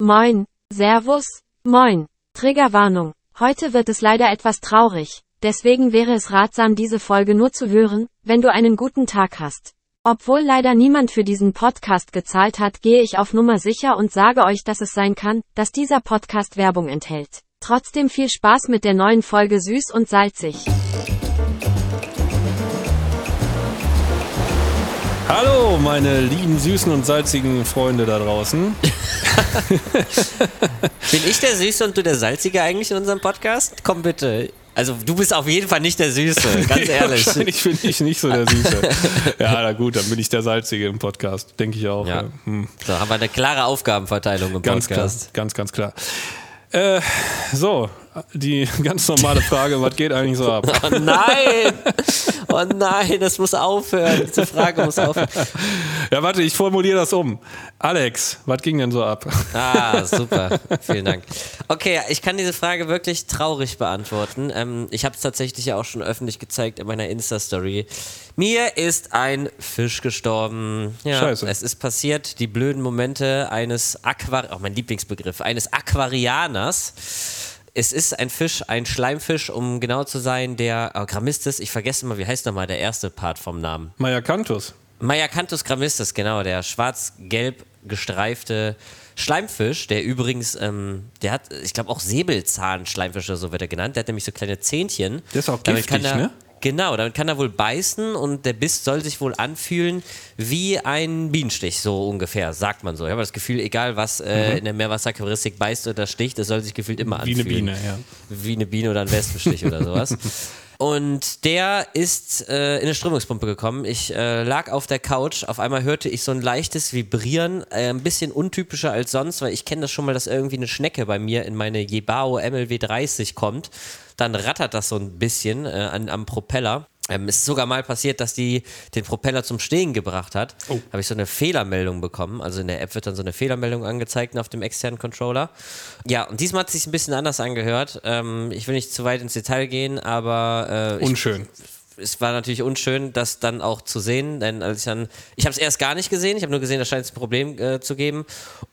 Moin, Servus, moin. Triggerwarnung. Heute wird es leider etwas traurig. Deswegen wäre es ratsam, diese Folge nur zu hören, wenn du einen guten Tag hast. Obwohl leider niemand für diesen Podcast gezahlt hat, gehe ich auf Nummer sicher und sage euch, dass es sein kann, dass dieser Podcast Werbung enthält. Trotzdem viel Spaß mit der neuen Folge Süß und Salzig. Hallo, meine lieben süßen und salzigen Freunde da draußen. Bin ich der Süße und du der Salzige eigentlich in unserem Podcast? Komm bitte. Also du bist auf jeden Fall nicht der Süße, ganz ehrlich. Wahrscheinlich bin ich nicht so der Süße. ja, na gut, dann bin ich der Salzige im Podcast, denke ich auch. Ja. Ja. Hm. So haben wir eine klare Aufgabenverteilung im Ganz klar, Podcast. ganz, ganz klar. Äh, so, die ganz normale Frage, was geht eigentlich so ab? Oh nein! Oh nein, das muss aufhören. Diese Frage muss aufhören. Ja, warte, ich formuliere das um. Alex, was ging denn so ab? Ah, super. Vielen Dank. Okay, ich kann diese Frage wirklich traurig beantworten. Ähm, ich habe es tatsächlich ja auch schon öffentlich gezeigt in meiner Insta-Story. Mir ist ein Fisch gestorben. Ja, Scheiße. Es ist passiert, die blöden Momente eines Aquar... Auch mein Lieblingsbegriff. Eines Aquarianers. Es ist ein Fisch, ein Schleimfisch, um genau zu sein, der oh, Grammistis, ich vergesse immer, wie heißt nochmal der erste Part vom Namen? Mayakanthus. Mayacanthus grammistis, genau, der schwarz-gelb gestreifte Schleimfisch, der übrigens, ähm, der hat, ich glaube auch Säbelzahnschleimfisch oder so wird er genannt, der hat nämlich so kleine Zähnchen. Der ist auch giftig, er, ne? Genau, damit kann er wohl beißen und der Biss soll sich wohl anfühlen wie ein Bienenstich, so ungefähr, sagt man so. Ich habe das Gefühl, egal was äh, in der Meerwasseraquaristik beißt oder sticht, das soll sich gefühlt immer Mhm. Wie anfühlen. eine Biene, ja. Wie eine Biene oder ein Wespenstich oder sowas. Und der ist äh, in eine Strömungspumpe gekommen. Ich äh, lag auf der Couch. Auf einmal hörte ich so ein leichtes Vibrieren. Äh, ein bisschen untypischer als sonst, weil ich kenne das schon mal, dass irgendwie eine Schnecke bei mir in meine Jebao MLW 30 kommt. Dann rattert das so ein bisschen äh, an, am Propeller. Ähm, es ist sogar mal passiert, dass die den Propeller zum Stehen gebracht hat. Oh. Habe ich so eine Fehlermeldung bekommen. Also in der App wird dann so eine Fehlermeldung angezeigt auf dem externen Controller. Ja, und diesmal hat es sich ein bisschen anders angehört. Ähm, ich will nicht zu weit ins Detail gehen, aber äh, ich, Unschön. Es war natürlich unschön, das dann auch zu sehen, denn als ich dann, ich habe es erst gar nicht gesehen, ich habe nur gesehen, da scheint es ein Problem äh, zu geben.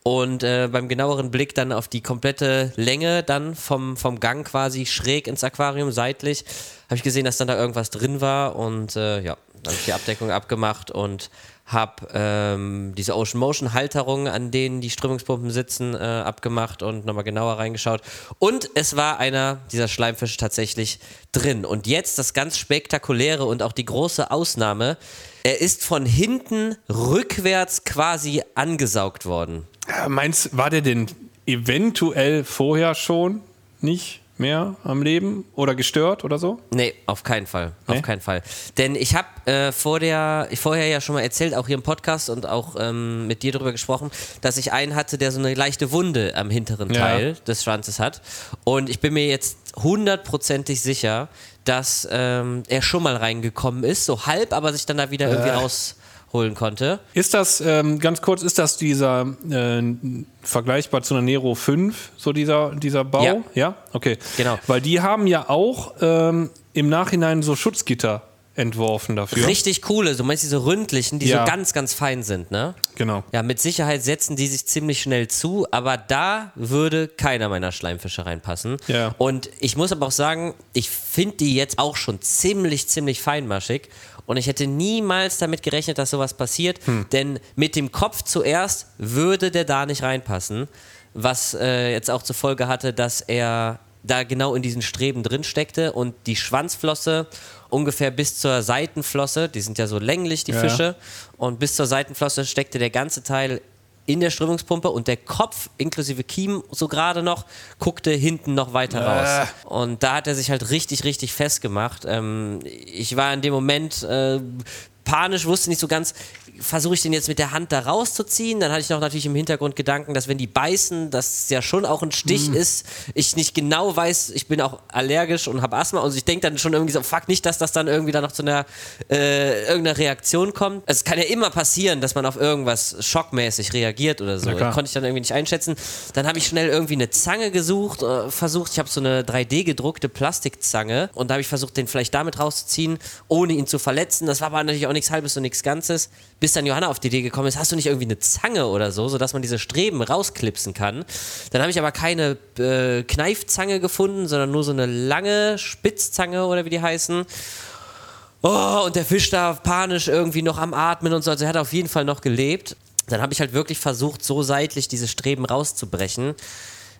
Und äh, beim genaueren Blick dann auf die komplette Länge dann vom, vom Gang quasi schräg ins Aquarium seitlich, habe ich gesehen, dass dann da irgendwas drin war und äh, ja, dann habe ich die Abdeckung abgemacht und habe ähm, diese Ocean Motion Halterungen, an denen die Strömungspumpen sitzen, äh, abgemacht und nochmal genauer reingeschaut. Und es war einer dieser Schleimfische tatsächlich drin. Und jetzt das ganz spektakuläre und auch die große Ausnahme. Er ist von hinten rückwärts quasi angesaugt worden. Ja, Meinst war der denn eventuell vorher schon nicht mehr am Leben oder gestört oder so? Nee, auf keinen Fall. Auf Nee? keinen Fall. Denn ich habe äh, vor der, vorher ja schon mal erzählt, auch hier im Podcast und auch ähm, mit dir darüber gesprochen, dass ich einen hatte, der so eine leichte Wunde am hinteren Ja. Teil des Schwanzes hat. Und ich bin mir jetzt hundertprozentig sicher, dass ähm, er schon mal reingekommen ist, so halb, aber sich dann da wieder irgendwie Äh. Rausholen konnte. Ist das, ähm, ganz kurz, ist das dieser äh, vergleichbar zu einer Nero 5, so dieser, dieser Bau? Ja. Okay. Genau. Weil die haben ja auch ähm, im Nachhinein so Schutzgitter entworfen dafür. Richtig coole, so meinst du diese ründlichen, die Ja. so ganz, ganz fein sind, ne? Genau. Ja, mit Sicherheit setzen die sich ziemlich schnell zu, aber da würde keiner meiner Schleimfische reinpassen. Ja. Und ich muss aber auch sagen, ich finde die jetzt auch schon ziemlich, ziemlich feinmaschig. Und ich hätte niemals damit gerechnet, dass sowas passiert, Hm. denn mit dem Kopf zuerst würde der da nicht reinpassen, was äh, jetzt auch zur Folge hatte, dass er da genau in diesen Streben drin steckte und die Schwanzflosse ungefähr bis zur Seitenflosse, die sind ja so länglich, die Ja. Fische, und bis zur Seitenflosse steckte der ganze Teil in der Strömungspumpe und der Kopf inklusive Kiem so gerade noch guckte hinten noch weiter Äh. raus. Und da hat er sich halt richtig, richtig festgemacht. Ähm, ich war in dem Moment äh, panisch, wusste nicht so ganz, versuche ich den jetzt mit der Hand da rauszuziehen. Dann hatte ich noch natürlich im Hintergrund Gedanken, dass wenn die beißen, das ja schon auch ein Stich Mhm. ist. Ich nicht genau weiß, ich bin auch allergisch und habe Asthma. Also ich denke dann schon irgendwie so, fuck nicht, dass das dann irgendwie dann noch zu einer äh, irgendeiner Reaktion kommt. Es kann ja immer passieren, dass man auf irgendwas schockmäßig reagiert oder so. Klar. Konnte ich dann irgendwie nicht einschätzen. Dann habe ich schnell irgendwie eine Zange gesucht, äh, versucht. Ich habe so eine 3D gedruckte Plastikzange und da habe ich versucht, den vielleicht damit rauszuziehen, ohne ihn zu verletzen. Das war aber natürlich auch auch nichts Halbes und nichts Ganzes, bis dann Johanna auf die Idee gekommen ist, hast du nicht irgendwie eine Zange oder so, sodass man diese Streben rausklipsen kann. Dann habe ich aber keine äh, Kneifzange gefunden, sondern nur so eine lange Spitzzange oder wie die heißen. Oh, und der Fisch da panisch irgendwie noch am Atmen und so. Also er hat auf jeden Fall noch gelebt. Dann habe ich halt wirklich versucht, so seitlich diese Streben rauszubrechen.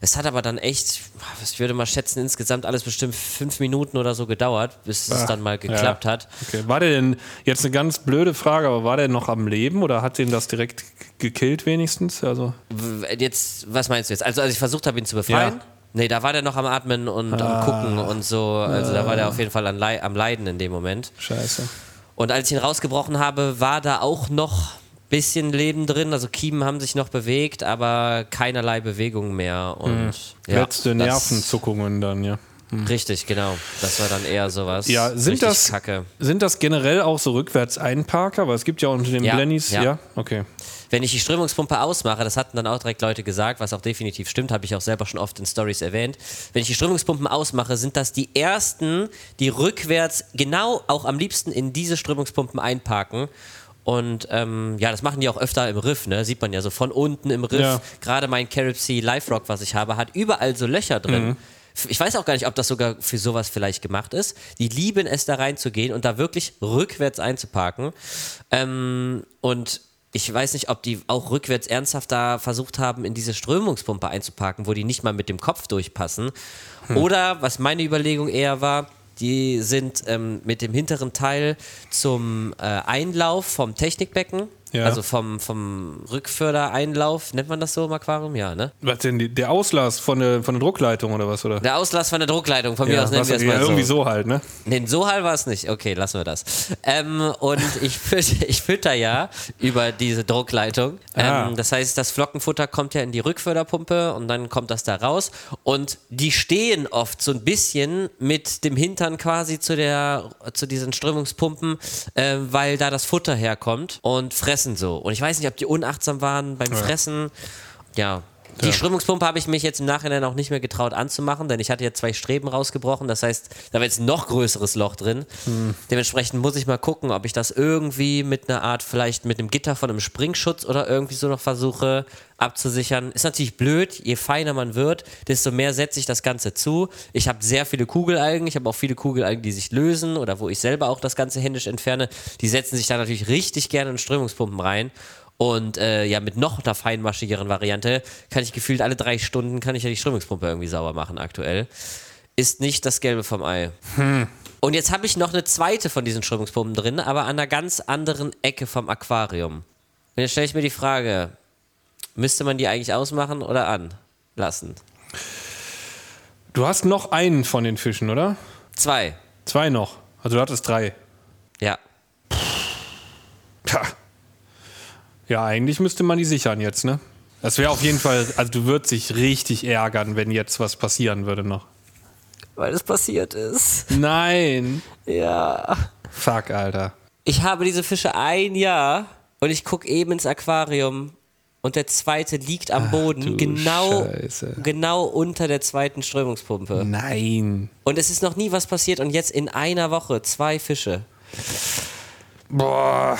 Es hat aber dann echt, ich würde mal schätzen, insgesamt alles bestimmt fünf Minuten oder so gedauert, bis es Ah, dann mal geklappt ja. hat. Okay. War der denn, jetzt eine ganz blöde Frage, aber war der noch am Leben oder hat den das direkt gekillt wenigstens? Also, Jetzt, was meinst du jetzt? Also, als ich versucht habe, ihn zu befreien? Ja. Nee, da war der noch am Atmen und am Gucken und so. Also, da war der auf jeden Fall am Leiden in dem Moment. scheiße. Und als ich ihn rausgebrochen habe, war da auch noch bisschen Leben drin. Also, Kiemen haben sich noch bewegt, aber keinerlei Bewegung mehr. Und ja, Letzte Nervenzuckungen dann, ja. Richtig, genau. Das war dann eher sowas. Ja, sind richtig das, Kacke. sind das generell auch so rückwärts Einparker? Weil es gibt ja unter den Ja, Blennies, ja. ja. okay. Wenn ich die Strömungspumpe ausmache, das hatten dann auch direkt Leute gesagt, was auch definitiv stimmt, habe ich auch selber schon oft in Stories erwähnt. Wenn ich die Strömungspumpen ausmache, sind das die ersten, die rückwärts genau auch am liebsten in diese Strömungspumpen einparken. Und ähm, ja, das machen die auch öfter im Riff, ne? Sieht man ja so von unten im Riff. Ja. Gerade mein Carib Sea Live Rock, was ich habe, hat überall so Löcher drin. Ich weiß auch gar nicht, ob das sogar für sowas vielleicht gemacht ist. Die lieben es, da reinzugehen und da wirklich rückwärts einzuparken. Ähm, und ich weiß nicht, ob die auch rückwärts ernsthaft da versucht haben, in diese Strömungspumpe einzuparken, wo die nicht mal mit dem Kopf durchpassen. Oder, was meine Überlegung eher war, die sind ähm, mit dem hinteren Teil zum äh, Einlauf vom Technikbecken, Ja. also vom, vom Rückfördereinlauf, nennt man das so im Aquarium? Ja, ne? Was denn, die, der Auslass von der, von der Druckleitung oder was? Oder? Der Auslass von der Druckleitung, von mir aus nennen wir es ja, mal so. irgendwie so halt, ne? Nee, so hall war es nicht. Okay, lassen wir das. Ähm, und ich, fütter, ich fütter ja über diese Druckleitung. Ah. Ähm, das heißt, das Flockenfutter kommt ja in die Rückförderpumpe und dann kommt das da raus. Und die stehen oft so ein bisschen mit dem Hintern quasi zu, der, zu diesen Strömungspumpen, äh, weil da das Futter herkommt und fressen so. Und ich weiß nicht, ob die unachtsam waren beim Fressen. Ja. Die Ja. Strömungspumpe habe ich mich jetzt im Nachhinein auch nicht mehr getraut anzumachen, denn ich hatte jetzt zwei Streben rausgebrochen. Das heißt, da war jetzt ein noch größeres Loch drin. Dementsprechend muss ich mal gucken, ob ich das irgendwie mit einer Art, vielleicht mit einem Gitter von einem Springschutz oder irgendwie so noch versuche abzusichern. Ist natürlich blöd, je feiner man wird, desto mehr setze ich das Ganze zu. Ich habe sehr viele Kugelalgen, ich habe auch viele Kugelalgen, die sich lösen oder wo ich selber auch das Ganze händisch entferne. Die setzen sich da natürlich richtig gerne in Strömungspumpen rein. Und äh, ja, mit noch einer feinmaschigeren Variante kann ich gefühlt alle drei Stunden kann ich ja die Strömungspumpe irgendwie sauber machen aktuell. Ist nicht das Gelbe vom Ei. Und jetzt habe ich noch eine zweite von diesen Strömungspumpen drin, aber an einer ganz anderen Ecke vom Aquarium. Und jetzt stelle ich mir die Frage, müsste man die eigentlich ausmachen oder anlassen? Du hast noch einen von den Fischen, oder? Zwei. Zwei noch. Also du hattest drei. Ja. Tja. Ja, eigentlich müsste man die sichern jetzt, ne? Das wäre auf jeden Fall, also du würdest dich richtig ärgern, wenn jetzt was passieren würde noch. Weil es passiert ist. Nein. Ja. Fuck, Alter. Ich habe diese Fische ein Jahr und ich gucke eben ins Aquarium und der zweite liegt am Boden, du genau, Scheiße. genau unter der zweiten Strömungspumpe. Nein. Und es ist noch nie was passiert und jetzt in einer Woche zwei Fische. Boah,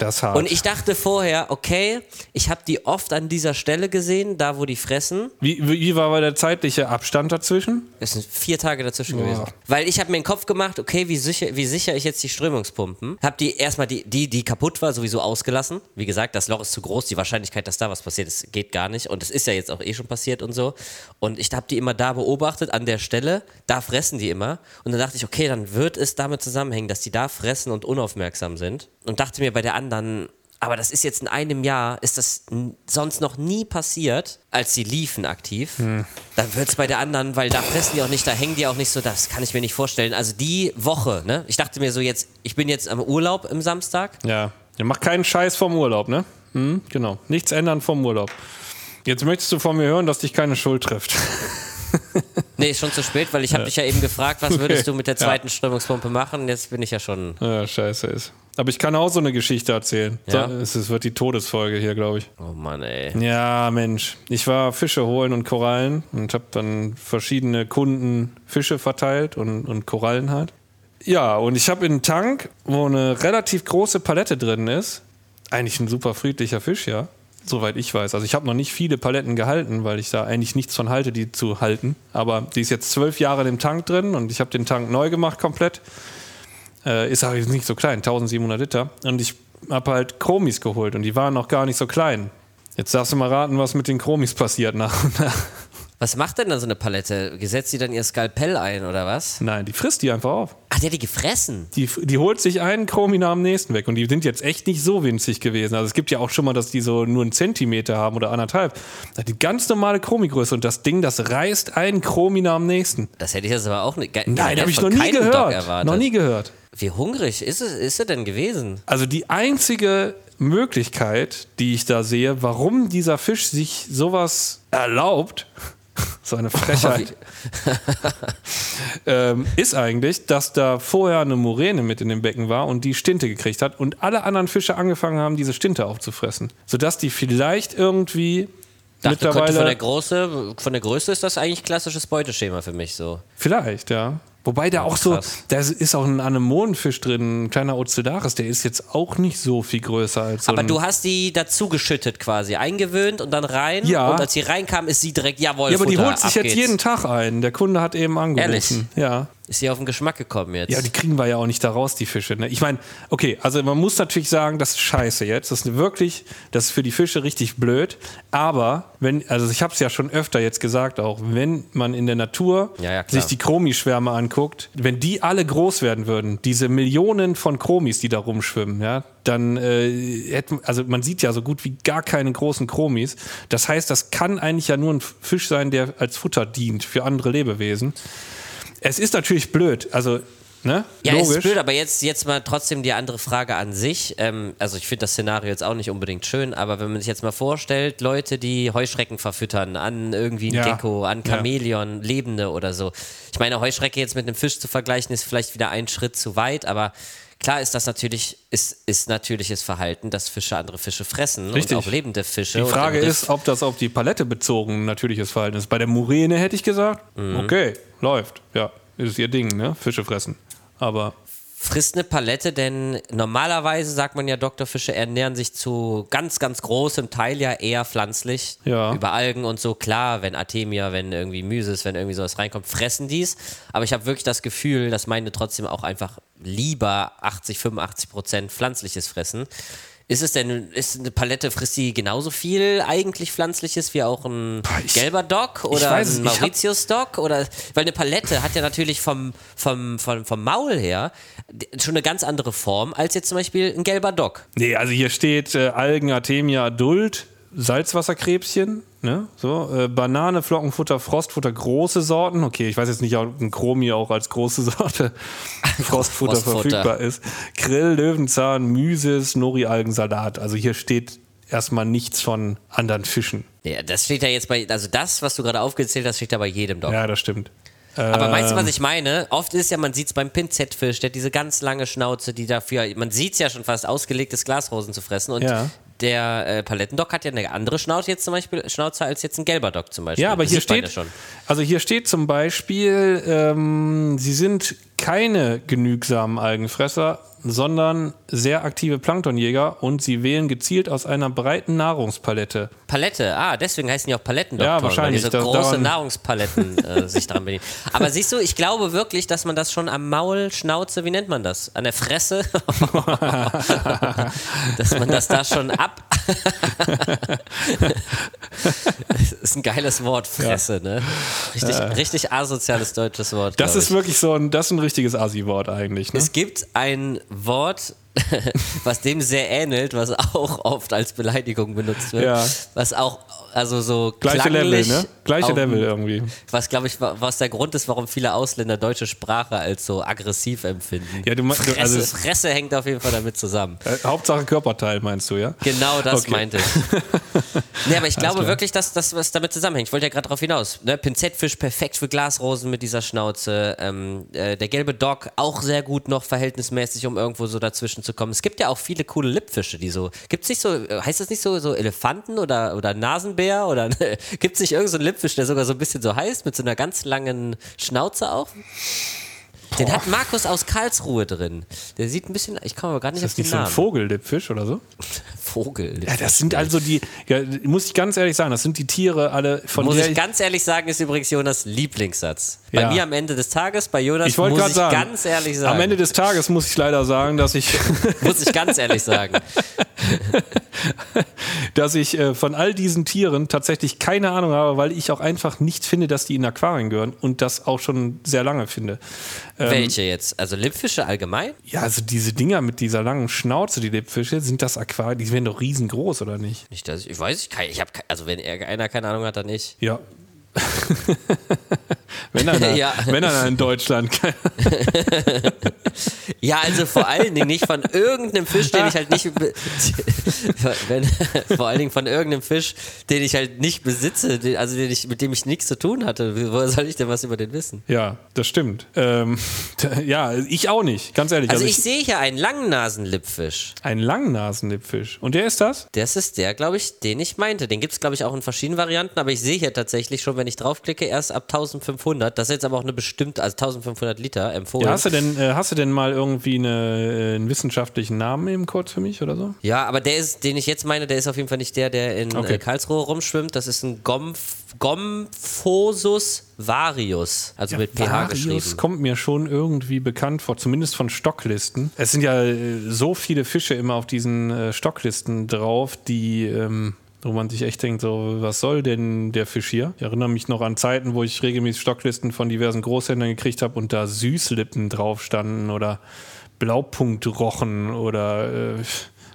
das hart. Und ich dachte vorher, okay, ich habe die oft an dieser Stelle gesehen, da wo die fressen. wie, wie war aber der zeitliche Abstand dazwischen? Es sind vier Tage dazwischen Boah. gewesen. Weil ich habe mir den Kopf gemacht, okay, wie sicher, wie sicher ich jetzt die Strömungspumpen. Hab die erstmal die, die, die kaputt war, sowieso ausgelassen. Wie gesagt, das Loch ist zu groß, die Wahrscheinlichkeit, dass da was passiert ist, geht gar nicht. Und es ist ja jetzt auch eh schon passiert und so. Und ich habe die immer da beobachtet, an der Stelle. Da fressen die immer. Und dann dachte ich, okay, dann wird es damit zusammenhängen, dass die da fressen und unaufmerksam sind. Und dachte mir bei der anderen, aber das ist jetzt in einem Jahr, ist das sonst noch nie passiert, als sie liefen aktiv. Dann wird es bei der anderen, weil da fressen die auch nicht, da hängen die auch nicht so, das kann ich mir nicht vorstellen. Also die Woche, ne? Ich dachte mir so jetzt, ich bin jetzt am Urlaub im Samstag. Ja. Ihr macht keinen Scheiß vom Urlaub, ne? Hm, genau. Nichts ändern vom Urlaub. Jetzt möchtest du von mir hören, dass dich keine Schuld trifft. Nee, ist schon zu spät, weil ich habe dich ja eben gefragt, was würdest du mit der Ja. zweiten Strömungspumpe machen? Jetzt bin ich ja schon. Ja, scheiße ist. Aber ich kann auch so eine Geschichte erzählen. Ja? So, es, es wird die Todesfolge hier, glaube ich. Oh Mann, ey. Ja, Mensch. Ich war Fische holen und Korallen und habe dann verschiedene Kunden Fische verteilt und, und Korallen halt. Ja, und ich habe einen Tank, wo eine relativ große Palette drin ist. Eigentlich ein super friedlicher Fisch, ja. Soweit ich weiß. Also ich habe noch nicht viele Paletten gehalten, weil ich da eigentlich nichts von halte, die zu halten. Aber die ist jetzt zwölf Jahre im Tank drin und ich habe den Tank neu gemacht komplett. Äh, ist aber jetzt nicht so klein, 1700 Liter. Und ich habe halt Chromis geholt und die waren noch gar nicht so klein. Jetzt darfst du mal raten, was mit den Chromis passiert nach und nach. Was macht denn dann so eine Palette? Gesetzt sie dann ihr Skalpell ein oder was? Nein, die frisst die einfach auf. Die hat die gefressen. Die, die holt sich einen Chromi nach dem nächsten weg und die sind jetzt echt nicht so winzig gewesen. Also es gibt ja auch schon mal, dass die so nur einen Zentimeter haben oder anderthalb. Die ganz normale Chromigröße und das Ding, das reißt einen Chromi nach dem nächsten. Das hätte ich jetzt aber auch nicht. Nein, habe ich noch nie gehört. Noch nie gehört. Wie hungrig ist es, ist er denn gewesen? Also die einzige Möglichkeit, die ich da sehe, warum dieser Fisch sich sowas erlaubt, so eine Frechheit, ähm, ist eigentlich, dass da vorher eine Moräne mit in dem Becken war und die Stinte gekriegt hat und alle anderen Fische angefangen haben, diese Stinte aufzufressen. Sodass die vielleicht irgendwie Dachte, mittlerweile. Von der, Größe, von der Größe ist das eigentlich klassisches Beuteschema für mich so. Vielleicht, ja. Wobei da auch so, da ist auch ein Anemonenfisch drin, ein kleiner Ocellaris, der ist jetzt auch nicht so viel größer als so Aber du hast die dazu geschüttet quasi, eingewöhnt und dann rein. Ja. Und als sie reinkam, ist sie direkt, jawohl, Ja, aber Futter, die holt sich jetzt jeden Tag ein. Der Kunde hat eben angerufen. Ehrlich? Ja. Ist sie auf den Geschmack gekommen jetzt? Ja, die kriegen wir ja auch nicht da raus, die Fische. Ne? Ich meine, okay, also man muss natürlich sagen, das ist scheiße jetzt. Das ist wirklich, das ist für die Fische richtig blöd. Aber wenn, also ich habe es ja schon öfter jetzt gesagt auch, wenn man in der Natur Ja, ja, sich die Chromischwärme anguckt, wenn die alle groß werden würden, diese Millionen von Chromis, die da rumschwimmen, ja, dann äh, hätten, also man sieht ja so gut wie gar keine großen Chromis. Das heißt, das kann eigentlich ja nur ein Fisch sein, der als Futter dient für andere Lebewesen. Es ist natürlich blöd, also Ne? Ja, Logisch. ist blöd, aber jetzt, jetzt mal trotzdem die andere Frage an sich. Ähm, also ich finde das Szenario jetzt auch nicht unbedingt schön, aber wenn man sich jetzt mal vorstellt, Leute, die Heuschrecken verfüttern an irgendwie ein Ja. Gecko, an Ja. Chamäleon, Lebende oder so. Ich meine, Heuschrecke jetzt mit einem Fisch zu vergleichen, ist vielleicht wieder ein Schritt zu weit, aber klar ist das natürlich, ist, ist natürliches Verhalten, dass Fische andere Fische fressen Richtig. und auch lebende Fische. Die Frage ist, ob das auf die Palette bezogen natürliches Verhalten ist. Bei der Muräne hätte ich gesagt, Mhm. okay, läuft. Ja, ist ihr Ding, ne? Fische fressen. Aber Frisst eine Palette, denn normalerweise sagt man ja, Doktorfische ernähren sich zu ganz, ganz großem Teil ja eher pflanzlich. Ja. Über Algen und so. Klar, wenn Artemia, wenn irgendwie Mysis, wenn irgendwie sowas reinkommt, fressen dies. Aber ich habe wirklich das Gefühl, dass meine trotzdem auch einfach lieber 80, 85 Prozent pflanzliches fressen. Ist es denn, ist eine Palette, frisst die genauso viel eigentlich Pflanzliches wie auch ein ich- gelber Dock oder weiß ein ich hab- Mauritius-Dock? Oder, weil eine Palette hat ja natürlich vom, vom, vom, vom Maul her schon eine ganz andere Form als jetzt zum Beispiel ein gelber Dock. Nee, also hier steht äh, Algen, Artemia, Adult, Salzwasserkrebschen, ne? So, äh, Banane, Flockenfutter, Frostfutter, große Sorten. Okay, ich weiß jetzt nicht, ob ein Chromi auch als große Sorte Frostfutter, Frostfutter. verfügbar ist. Grill, Löwenzahn, Mysis, Nori-Algensalat. Also hier steht erstmal nichts von anderen Fischen. Ja, das steht ja jetzt bei, also das, was du gerade aufgezählt hast, steht da bei jedem Dock. Ja, das stimmt. Aber meinst du, was Ähm. ich meine? Oft ist ja, man sieht es beim Pinzettfisch, der hat diese ganz lange Schnauze, die dafür, man sieht es ja schon fast, ausgelegtes Glasrosen zu fressen. Und Ja. Der äh, Palettendock hat ja eine andere Schnauze jetzt zum Beispiel, Schnauze als jetzt ein gelber Dock zum Beispiel. Ja, aber Das hier steht, also hier steht zum Beispiel, ähm, sie sind keine genügsamen Algenfresser, sondern sehr aktive Planktonjäger und sie wählen gezielt aus einer breiten Nahrungspalette. Palette, ah, deswegen heißen die auch Palettendoktoren, Ja, wahrscheinlich, weil diese große Nahrungspaletten äh, sich daran bedienen. Aber siehst du, ich glaube wirklich, dass man das schon am Maul, Schnauze, wie nennt man das? An der Fresse? dass man das da schon ab... das ist ein geiles Wort, Fresse, ne? Richtig, richtig asoziales deutsches Wort. Das ist ich. wirklich so ein, das ist ein richtiges Asi-Wort eigentlich. Ne? Es gibt ein Wort, was dem sehr ähnelt, was auch oft als Beleidigung benutzt wird. Ja. Was auch, also so Gleiche Level, ne? Gleiche auf- Level irgendwie. Was, glaube ich, wa- was der Grund ist, warum viele Ausländer deutsche Sprache als so aggressiv empfinden. Ja, du me- du- Fresse, also es- Fresse hängt auf jeden Fall damit zusammen. Äh, Hauptsache Körperteil meinst du, ja? Genau das Okay. meinte ich. Nee, aber ich glaube wirklich, dass das was damit zusammenhängt. Ich wollte ja gerade darauf hinaus. Ne? Pinzettfisch perfekt für Glasrosen mit dieser Schnauze. Ähm, äh, der gelbe Dock auch sehr gut noch verhältnismäßig, um irgendwo so dazwischen zu kommen. Es gibt ja auch viele coole Lippfische, die so. Gibt es nicht so, äh, heißt das nicht so, so Elefanten oder, oder Nasenbär? Oder gibt es nicht irgendeinen so Lippfisch, der sogar so ein bisschen so heißt, mit so einer ganz langen Schnauze auch? Den Boah. hat Markus aus Karlsruhe drin. Der sieht ein bisschen, ich komme aber gerade nicht Ist auf das den nicht so ein Namen. Vogellippfisch oder so? Vogel. Ja, das sind also die, ja, muss ich ganz ehrlich sagen, das sind die Tiere alle von Muss ich ganz ehrlich sagen, ist übrigens Jonas Lieblingssatz. Bei Ja. mir am Ende des Tages, bei Jonas ich wollte muss ich sagen, ganz ehrlich sagen. am Ende des Tages muss ich leider sagen, dass ich, muss ich ganz ehrlich sagen. dass ich äh, von all diesen Tieren tatsächlich keine Ahnung habe, weil ich auch einfach nicht finde, dass die in Aquarien gehören und das auch schon sehr lange finde. Ähm, Welche jetzt? Also Lippfische allgemein? Ja, also diese Dinger mit dieser langen Schnauze, die Lippfische, sind das Aquarien, die werden doch riesengroß, oder nicht? Nicht, dass ich, ich weiß, ich, kann, ich habe, also wenn er- einer keine Ahnung hat, dann nicht. Ja. wenn einer, Ja. wenn einer in Deutschland. Ja, also vor allen Dingen nicht von irgendeinem Fisch, den ich halt nicht, wenn, vor allen Dingen von irgendeinem Fisch, den ich halt nicht besitze, den, also den ich, mit dem ich nichts zu tun hatte. Woher soll ich denn was über den wissen? ja, das stimmt. Ähm, ja, ich auch nicht, ganz ehrlich. Also ich sehe hier einen Langnasenlippfisch. ein Langnasenlippfisch. Und der ist das? Das ist der, glaube ich, den ich meinte. Den gibt es, glaube ich, auch in verschiedenen Varianten, aber ich sehe hier tatsächlich schon, wenn ich draufklicke, erst ab 1500. Das ist jetzt aber auch eine bestimmte, also 1500 Liter empfohlen. Ja, hast du denn, äh, hast du denn mal irgendwie eine, äh, einen wissenschaftlichen Namen eben kurz für mich oder so? Ja, aber der ist, den ich jetzt meine, der ist auf jeden Fall nicht der, der in Okay. äh, Karlsruhe rumschwimmt. Das ist ein Gomph, Gomphosus varius, also mit pH Varius geschrieben. kommt mir schon irgendwie bekannt vor, zumindest von Stocklisten. Es sind ja äh, so viele Fische immer auf diesen äh, Stocklisten drauf, die, ähm, wo man sich echt denkt, so, was soll denn der Fisch hier? Ich erinnere mich noch an Zeiten, wo ich regelmäßig Stocklisten von diversen Großhändlern gekriegt habe und da Süßlippen drauf standen oder Blaupunktrochen oder äh,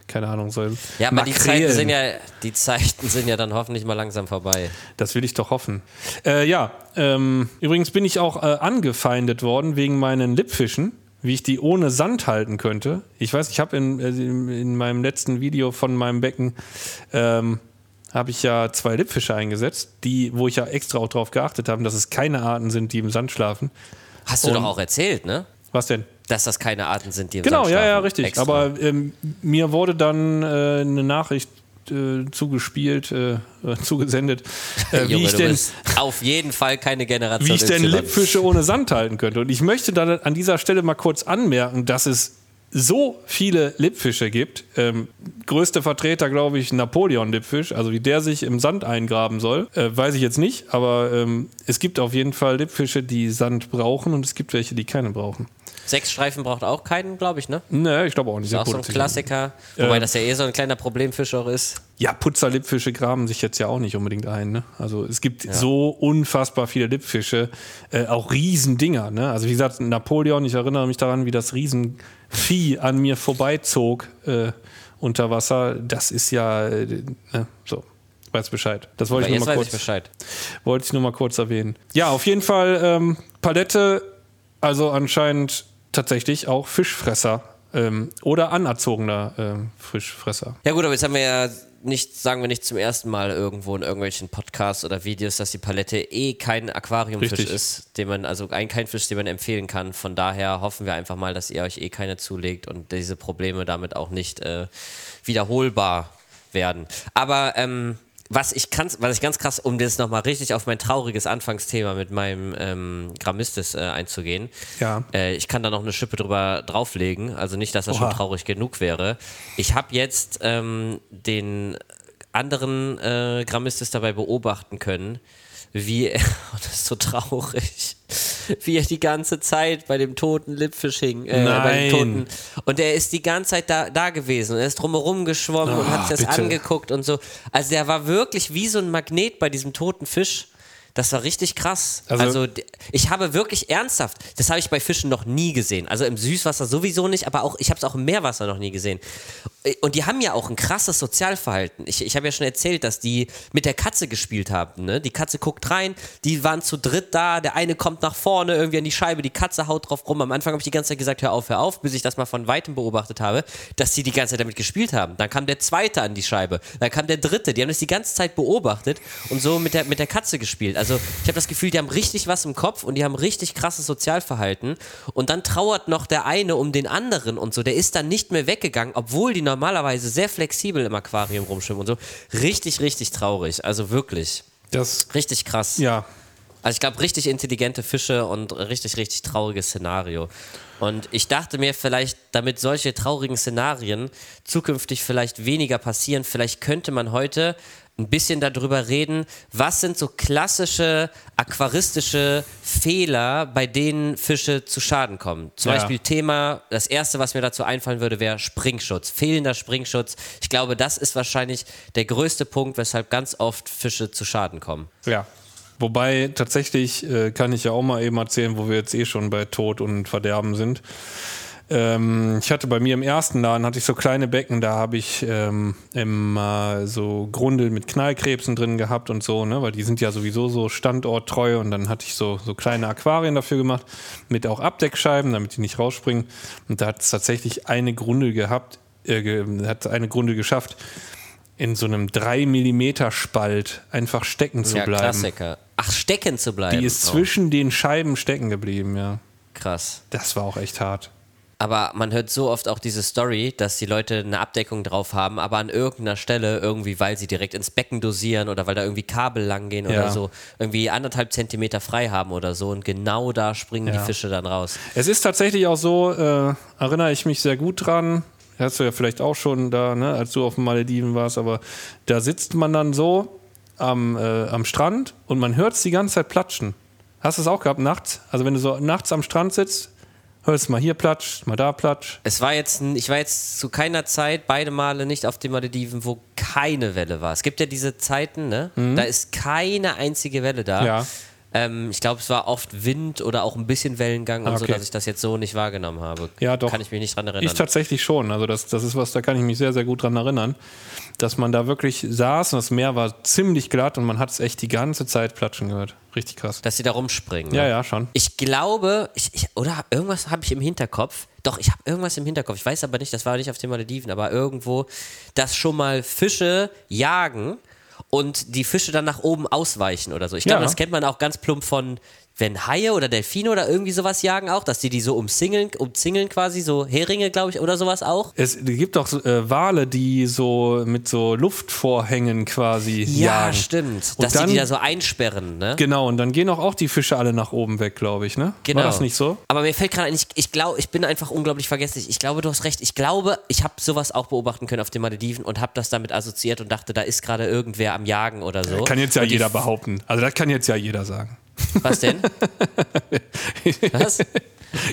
keine Ahnung, so Ja, aber die Zeiten, Makrelen. sind ja, die Zeiten sind ja dann hoffentlich mal langsam vorbei. Das will ich doch hoffen. Äh, ja, ähm, übrigens bin ich auch äh, angefeindet worden wegen meinen Lippfischen, wie ich die ohne Sand halten könnte. Ich weiß, ich habe in, äh, in, in meinem letzten Video von meinem Becken ähm, habe ich ja zwei Lippfische eingesetzt, die, wo ich ja extra auch darauf geachtet habe, dass es keine Arten sind, die im Sand schlafen. Hast du Und- doch auch erzählt, ne? Was denn? Dass das keine Arten sind, die im Genau, Sand ja, ja, schlafen. richtig. Extra. Aber ähm, mir wurde dann äh, eine Nachricht äh, zugespielt, äh, äh, zugesendet, äh, wie Junge, ich denn auf jeden Fall keine Generation wie ich denn. Lippfische ohne Sand halten könnte. Und ich möchte da an dieser Stelle mal kurz anmerken, dass es so viele Lippfische gibt. Ähm, größte Vertreter, glaube ich, Napoleon-Lippfisch. Also wie der sich im Sand eingraben soll, äh, weiß ich jetzt nicht. Aber ähm, es gibt auf jeden Fall Lippfische, die Sand brauchen und es gibt welche, die keinen brauchen. Sechs Streifen braucht auch keinen, glaube ich, ne? Nee, ich glaube auch nicht. Ist auch so ein Klassiker. Wobei Äh, das ja eh so ein kleiner Problemfisch auch ist. Ja, Putzerlippfische graben sich jetzt ja auch nicht unbedingt ein. Ne? Also es gibt so unfassbar viele Lippfische, äh, auch Riesendinger. Ne? Also wie gesagt, Napoleon, ich erinnere mich daran, wie das Riesenvieh an mir vorbeizog äh, unter Wasser. Das ist ja, äh, ne? so, weiß Bescheid. Das wollte ich nur mal kurz, Bescheid. wollte ich nur mal kurz erwähnen. Ja, auf jeden Fall ähm, Palette, also anscheinend tatsächlich auch Fischfresser ähm, oder anerzogener ähm, Fischfresser. Ja gut, aber jetzt haben wir ja nicht, sagen wir nicht zum ersten Mal irgendwo in irgendwelchen Podcasts oder Videos, dass die Palette eh kein Aquariumfisch Richtig. ist, den man, also ein kein Fisch, den man empfehlen kann. Von daher hoffen wir einfach mal, dass ihr euch eh keine zulegt und diese Probleme damit auch nicht äh, wiederholbar werden. Aber ähm, was ich kann, was ich ganz krass, um das nochmal richtig auf mein trauriges Anfangsthema mit meinem ähm, Grammistis äh, einzugehen. Ja. Äh, ich kann da noch eine Schippe drüber drauflegen, also nicht, dass das Oha. schon traurig genug wäre. Ich habe jetzt ähm, den anderen äh, Grammistis dabei beobachten können, wie er, das ist so traurig, wie er die ganze Zeit bei dem toten Lippfisch hing. Äh, bei dem Nein. toten, und er ist die ganze Zeit da, da gewesen und er ist drumherum geschwommen und Ah, hat sich das bitte. angeguckt und so. Also der war wirklich wie so ein Magnet bei diesem toten Fisch. Das war richtig krass. Also- Also, ich habe wirklich ernsthaft, das habe ich bei Fischen noch nie gesehen. Also im Süßwasser sowieso nicht, aber auch ich habe es auch im Meerwasser noch nie gesehen. Äh, Und die haben ja auch ein krasses Sozialverhalten. Ich, ich habe ja schon erzählt, dass die mit der Katze gespielt haben. Ne? Die Katze guckt rein, die waren zu dritt da, der eine kommt nach vorne irgendwie an die Scheibe, die Katze haut drauf rum. Am Anfang habe ich die ganze Zeit gesagt, hör auf, hör auf, bis ich das mal von weitem beobachtet habe, dass sie die ganze Zeit damit gespielt haben. Dann kam der zweite an die Scheibe, dann kam der dritte, die haben das die ganze Zeit beobachtet und so mit der, mit der Katze gespielt. Also ich habe das Gefühl, die haben richtig was im Kopf und die haben richtig krasses Sozialverhalten und dann trauert noch der eine um den anderen und so. Der ist dann nicht mehr weggegangen, obwohl die normalerweise sehr flexibel im Aquarium rumschwimmen und so. Richtig, richtig traurig. Also wirklich. Das Richtig krass. Ja, Also ich glaube, richtig intelligente Fische und richtig, richtig trauriges Szenario. Und ich dachte mir vielleicht, damit solche traurigen Szenarien zukünftig vielleicht weniger passieren, vielleicht könnte man heute ein bisschen darüber reden, was sind so klassische aquaristische Fehler, bei denen Fische zu Schaden kommen. Zum Ja. Beispiel Thema, das erste, was mir dazu einfallen würde, wäre Springschutz, fehlender Springschutz. Ich glaube, das ist wahrscheinlich der größte Punkt, weshalb ganz oft Fische zu Schaden kommen. Ja. Wobei tatsächlich äh, kann ich ja auch mal eben erzählen, wo wir jetzt eh schon bei Tod und Verderben sind. Ähm, ich hatte bei mir im ersten Laden hatte ich so kleine Becken, da habe ich ähm, immer so Grundel mit Knallkrebsen drin gehabt und so, ne, weil die sind ja sowieso so standorttreu und dann hatte ich so, so kleine Aquarien dafür gemacht, mit auch Abdeckscheiben, damit die nicht rausspringen. Und da hat es tatsächlich eine Grundel gehabt, äh, ge hat eine Grundel geschafft, in so einem 3 mm Spalt einfach stecken zu ja, bleiben. Klassiker. Ach, stecken zu bleiben. Die ist Oh, zwischen den Scheiben stecken geblieben, ja. krass. Das war auch echt hart. Aber man hört so oft auch diese Story, dass die Leute eine Abdeckung drauf haben, aber an irgendeiner Stelle irgendwie, weil sie direkt ins Becken dosieren oder weil da irgendwie Kabel langgehen Ja. oder so, irgendwie anderthalb Zentimeter frei haben oder so und genau da springen die Ja. Fische dann raus. Es ist tatsächlich auch so, äh, erinnere ich mich sehr gut dran. Hast du ja vielleicht auch schon da, ne, als du auf den Malediven warst, aber da sitzt man dann so am, äh, am Strand und man hört es die ganze Zeit platschen. Hast du es auch gehabt nachts? Also wenn du so nachts am Strand sitzt, hörst mal hier platsch, mal da platsch. Es war jetzt, ich war jetzt zu keiner Zeit beide Male nicht auf den Malediven, wo keine Welle war. Es gibt ja diese Zeiten, ne? Da ist keine einzige Welle da. Mhm. Ja. Ähm, ich glaube, es war oft Wind oder auch ein bisschen Wellengang und Ah, so, okay. dass ich das jetzt so nicht wahrgenommen habe. Ja, doch. Kann ich mich nicht dran erinnern. Ich tatsächlich schon. Also das, das ist was, da kann ich mich sehr, sehr gut dran erinnern, dass man da wirklich saß und das Meer war ziemlich glatt und man hat es echt die ganze Zeit platschen gehört. Richtig krass. dass sie da rumspringen. Ja, ne? ja, schon. Ich glaube, ich, ich, oder irgendwas habe ich im Hinterkopf. Doch, ich habe irgendwas im Hinterkopf. Ich weiß aber nicht, das war nicht auf den Malediven, aber irgendwo, dass schon mal Fische jagen und die Fische dann nach oben ausweichen oder so. Ich glaube, Ja. das kennt man auch ganz plump von, wenn Haie oder Delfine oder irgendwie sowas jagen auch, dass die die so umzingeln, umzingeln quasi, so Heringe, glaube ich, oder sowas auch. Es gibt auch so, äh, Wale, die so mit so Luftvorhängen quasi jagen. stimmt. Und Dass dann, die die da so einsperren, ne? Genau, und dann gehen auch, auch die Fische alle nach oben weg, glaube ich, ne? Genau. War das nicht so? Aber mir fällt gerade ein, ich, ich glaube, ich bin einfach unglaublich vergesslich. Ich glaube, du hast recht. Ich glaube, ich habe sowas auch beobachten können auf den Malediven und habe das damit assoziiert und dachte, da ist gerade irgendwer am Jagen oder so. Kann jetzt ja Und jeder behaupten. Also das kann jetzt ja jeder sagen. Was denn? Was?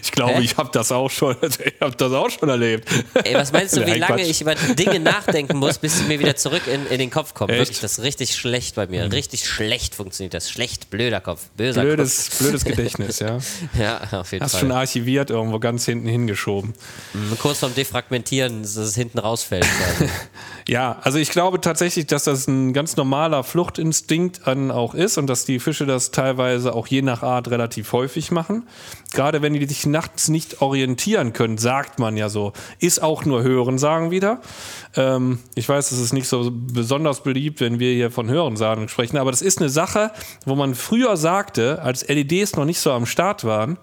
Ich glaube, Hä? ich habe das auch schon, ich habe das auch schon erlebt. Ey, was meinst du, wie lange ich über Dinge nachdenken muss, bis sie mir wieder zurück in, in den Kopf kommen? Echt? Mhm. Wirklich, das ist richtig schlecht bei mir. Richtig schlecht funktioniert das. Schlecht, blöder Kopf, böser Blödes, blödes Gedächtnis, ja. Kopf. Ja, auf jeden Hast Fall. schon archiviert, irgendwo ganz hinten hingeschoben. Kurz vorm Defragmentieren, dass es hinten rausfällt. Ja, also ich glaube tatsächlich, dass das ein ganz normaler Fluchtinstinkt an auch ist und dass die Fische das teilweise auch je nach Art relativ häufig machen. Gerade wenn die sich nachts nicht orientieren können, sagt man ja so. Ist auch nur Hören sagen wieder. Ähm, ich weiß, es ist nicht so besonders beliebt, wenn wir hier von Hörensagen sprechen, aber das ist eine Sache, wo man früher sagte, als LEDs noch nicht so am Start waren,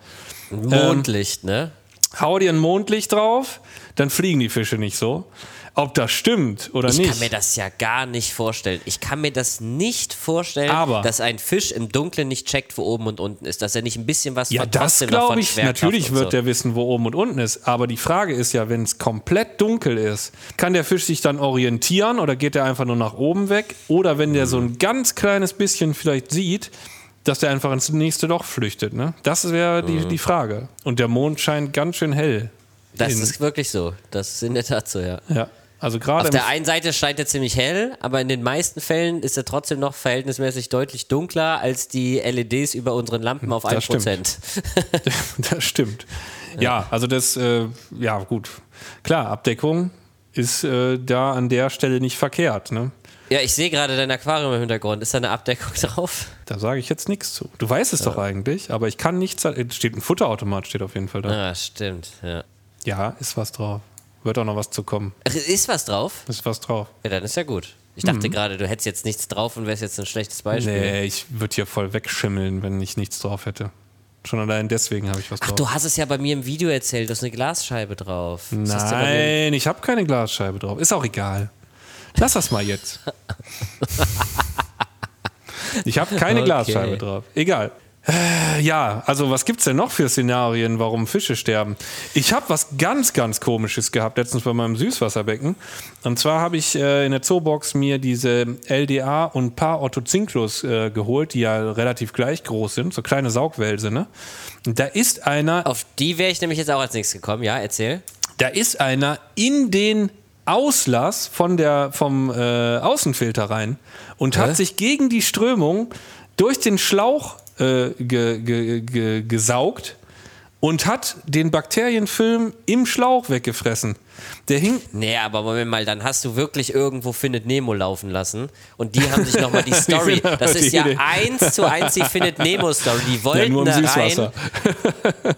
Mondlicht, ne? hau dir ein Mondlicht drauf, dann fliegen die Fische nicht so. Ob das stimmt oder Ich nicht. kann mir das ja gar nicht vorstellen. Ich kann mir das nicht vorstellen, Aber- dass ein Fisch im Dunkeln nicht checkt, wo oben und unten ist, dass er nicht ein bisschen was Ja, von das glaube ich. Natürlich wird so. der wissen, wo oben und unten ist. Aber die Frage ist ja, wenn es komplett dunkel ist, kann der Fisch sich dann orientieren oder geht er einfach nur nach oben weg? Oder wenn der so Mhm. ein ganz kleines bisschen vielleicht sieht, dass der einfach ins nächste Loch flüchtet. Ne? Das wäre Mhm. die, die Frage. Und der Mond scheint ganz schön hell. Das in- ist wirklich so. Das ist in der Tat so, ja. ja. Also gerade Auf der einen Seite scheint er ziemlich hell, aber in den meisten Fällen ist er trotzdem noch verhältnismäßig deutlich dunkler als die LEDs über unseren Lampen auf Das 1%. Das stimmt. Ja, also das, äh, ja gut. Klar, Abdeckung ist äh, da an der Stelle nicht verkehrt. Ne? Ja, ich sehe gerade dein Aquarium im Hintergrund. Ist da eine Abdeckung drauf? Da sage ich jetzt nichts zu. Du weißt es doch eigentlich, aber ich kann nichts. Es steht ein Futterautomat, steht auf jeden Fall da. Ah, stimmt. Ja. Ja, ist was drauf. Wird auch noch was zu kommen. Ach, Ist was drauf? Ist was drauf. Ja, dann ist ja gut. Ich dachte gerade, du hättest jetzt nichts drauf und wärst jetzt ein schlechtes Beispiel. Nee, ich würde hier voll wegschimmeln, wenn ich nichts drauf hätte. Schon allein deswegen habe ich was Ach, drauf. du hast es ja bei mir im Video erzählt, du hast eine Glasscheibe drauf. Das Nein, ich habe keine Glasscheibe drauf. Ist auch egal. Lass das mal jetzt. Ich habe keine Okay. Glasscheibe drauf. Egal. Äh, Ja, also was gibt's denn noch für Szenarien, warum Fische sterben? Ich habe was ganz, ganz Komisches gehabt letztens bei meinem Süßwasserbecken. Und zwar habe ich äh, in der Zoobox mir diese LDA und Paar Ottocinklus äh, geholt, die ja relativ gleich groß sind, so kleine Saugwälse. Ne? Und da ist einer Auf die wäre ich nämlich jetzt auch als nächstes gekommen. Ja, erzähl. da ist einer in den Auslass von der, vom äh, Außenfilter rein und Hä? hat sich gegen die Strömung durch den Schlauch äh, ge, ge, ge, gesaugt und hat den Bakterienfilm im Schlauch weggefressen. Der hing. Nee, aber Moment mal, dann hast du wirklich irgendwo Findet Nemo laufen lassen und die haben sich nochmal die Story, aber das ist die ja eins zu eins die Findet Nemo Story, die Ja, wollten im da Süßwasser.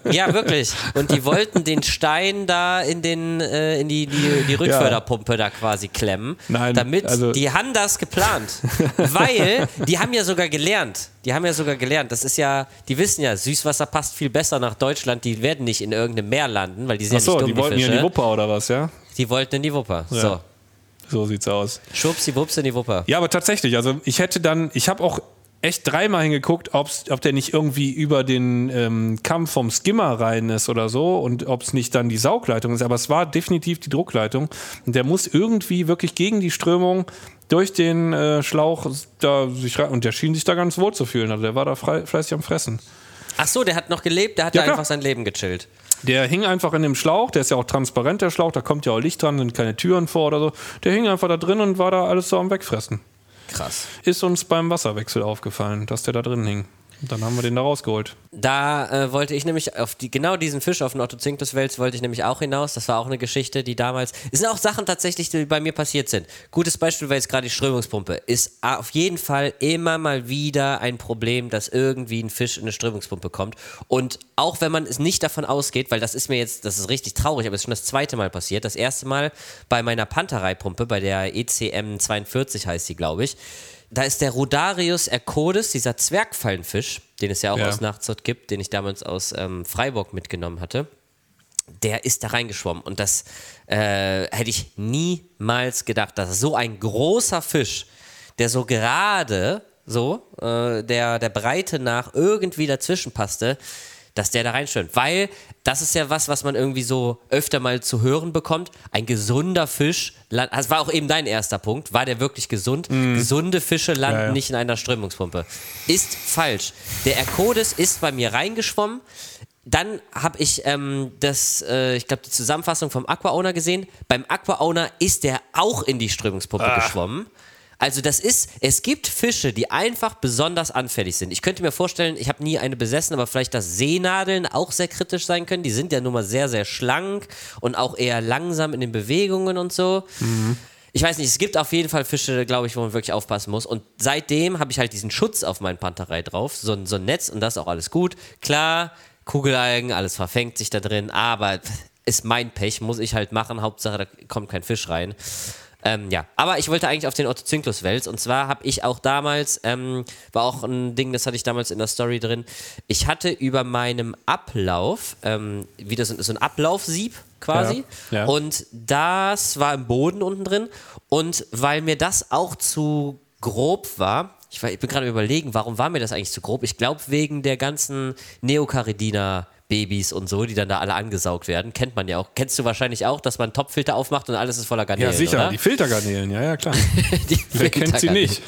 rein, ja wirklich, und die wollten den Stein da in den äh, in die, die, die Rückförderpumpe da quasi klemmen, Nein, damit, also- die haben das geplant, weil die haben ja sogar gelernt, die haben ja sogar gelernt, das ist ja, die wissen ja, Süßwasser passt viel besser nach Deutschland, die werden nicht in irgendeinem Meer landen, weil die sind ja Achso, nicht dumm, die wollten hier in die Wupper oder was, ja? Die wollten in die Wupper. Ja. So. So sieht's aus. Schwuppsi-wups in die Wupper. Ja, aber tatsächlich, also ich hätte dann, ich habe auch echt dreimal hingeguckt, ob's, ob der nicht irgendwie über den ähm, Kamm vom Skimmer rein ist oder so und ob es nicht dann die Saugleitung ist. Aber es war definitiv die Druckleitung. Und der muss irgendwie wirklich gegen die Strömung durch den äh, Schlauch da sich rein. Und der schien sich da ganz wohl zu fühlen. Also der war da frei, fleißig am Fressen. Ach so, der hat noch gelebt, der hat Ja, da einfach sein Leben gechillt. Der hing einfach in dem Schlauch, der ist ja auch transparent, der Schlauch, da kommt ja auch Licht dran, sind keine Türen vor oder so. Der hing einfach da drin und war da alles so am Wegfressen. Krass. Ist uns beim Wasserwechsel aufgefallen, dass der da drin hing. Dann haben wir den da rausgeholt. Da äh, wollte ich nämlich auf die, genau diesen Fisch, auf den Ottocintus-Wels, wollte ich nämlich auch hinaus. Das war auch eine Geschichte, die damals. Es sind auch Sachen tatsächlich, die bei mir passiert sind. Gutes Beispiel war jetzt gerade die Strömungspumpe. Ist auf jeden Fall immer mal wieder ein Problem, dass irgendwie ein Fisch in eine Strömungspumpe kommt. Und auch wenn man es nicht davon ausgeht, weil das ist mir jetzt, das ist richtig traurig, aber es ist schon das zweite Mal passiert. Das erste Mal bei meiner Panterei-Pumpe, bei der ECM 42 heißt sie, glaube ich. Da ist der Rodarius ercodes, dieser Zwergfallenfisch, den es ja auch Ja. aus Nachtsort gibt, den ich damals aus ähm, Freiburg mitgenommen hatte, der ist da reingeschwommen. Und das äh, hätte ich niemals gedacht, dass so ein großer Fisch, der so gerade so äh, der, der Breite nach irgendwie dazwischen passte, dass der da reinschwimmt. Weil das ist ja was, was man irgendwie so öfter mal zu hören bekommt. Ein gesunder Fisch, land- das war auch eben dein erster Punkt, war der wirklich gesund? Gesunde Fische landen. Ja, ja. nicht in einer Strömungspumpe. Ist falsch. Der Erkodes ist bei mir reingeschwommen. Dann habe ich ähm, das, äh, ich glaube, die Zusammenfassung vom Aqua Owner gesehen. Beim Aqua Owner ist der auch in die Strömungspumpe geschwommen. Also das ist, es gibt Fische, die einfach besonders anfällig sind. Ich könnte mir vorstellen, ich habe nie eine besessen, aber vielleicht, dass Seenadeln auch sehr kritisch sein können. Die sind ja nun mal sehr, sehr schlank und auch eher langsam in den Bewegungen und so. Ich weiß nicht, es gibt auf jeden Fall Fische, glaube ich, wo man wirklich aufpassen muss. Und seitdem habe ich halt diesen Schutz auf meinen Panterei drauf, so, ein- so ein Netz und das ist auch alles gut. Klar, Kugelalgen, alles verfängt sich da drin, aber ist mein Pech, muss ich halt machen. Hauptsache, da kommt kein Fisch rein. Ähm, ja, aber ich wollte eigentlich auf den Ottocinklus-Wels und zwar habe ich auch damals, ähm, war auch ein Ding, das hatte ich damals in der Story drin, ich hatte über meinem Ablauf, ähm, wieder so, so ein Ablaufsieb quasi. Ja, ja. und das war im Boden unten drin. Und weil mir das auch zu grob war, ich, war, ich bin gerade überlegen, warum war mir das eigentlich zu grob? Ich glaube wegen der ganzen Neocaridina Babys und so, die dann da alle angesaugt werden. Kennt man ja auch. Kennst du wahrscheinlich auch, dass man Topfilter aufmacht und alles ist voller Garnelen, Ja, sicher, oder? die Filtergarnelen, ja, ja, klar. Die Wer kennt sie nicht?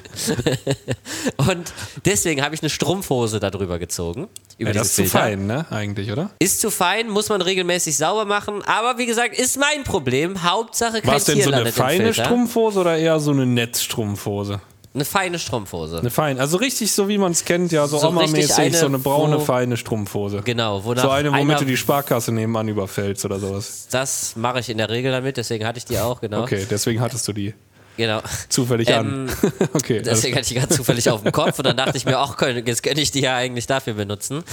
Und deswegen habe ich eine Strumpfhose darüber gezogen. Über Ja, das ist zu Filter. fein, ne, eigentlich, oder? Ist zu fein, muss man regelmäßig sauber machen. Aber wie gesagt, ist mein Problem. Hauptsache kein War es denn so eine feine. Strumpfhose oder eher so eine Netzstrumpfhose? Eine feine Strumpfhose. Eine feine, also richtig so wie man es kennt, ja, so, So Oma-mäßig, eine, so eine braune, wo- feine Strumpfhose. Genau, wonach So eine, womit einer- du die Sparkasse nebenan überfällst oder sowas. Das mache ich in der Regel damit, deswegen hatte ich die auch, genau. Okay, deswegen hattest du die Genau. zufällig Ähm, an. okay, Deswegen hatte ich ganz zufällig auf dem Kopf und dann dachte ich mir, können- jetzt könnte ich die ja eigentlich dafür benutzen.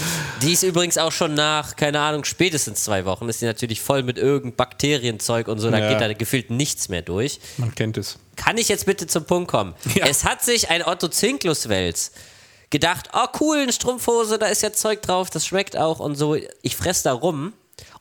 Die ist übrigens auch schon nach, keine Ahnung, spätestens zwei Wochen, ist die natürlich voll mit irgendeinem Bakterienzeug und so, da Ja. geht da gefühlt nichts mehr durch. man kennt es. Kann ich jetzt bitte zum Punkt kommen? Ja. Es hat sich ein Otto Zinklus-Wels gedacht, oh cool, eine Strumpfhose, da ist ja Zeug drauf, das schmeckt auch und so. Ich fress da rum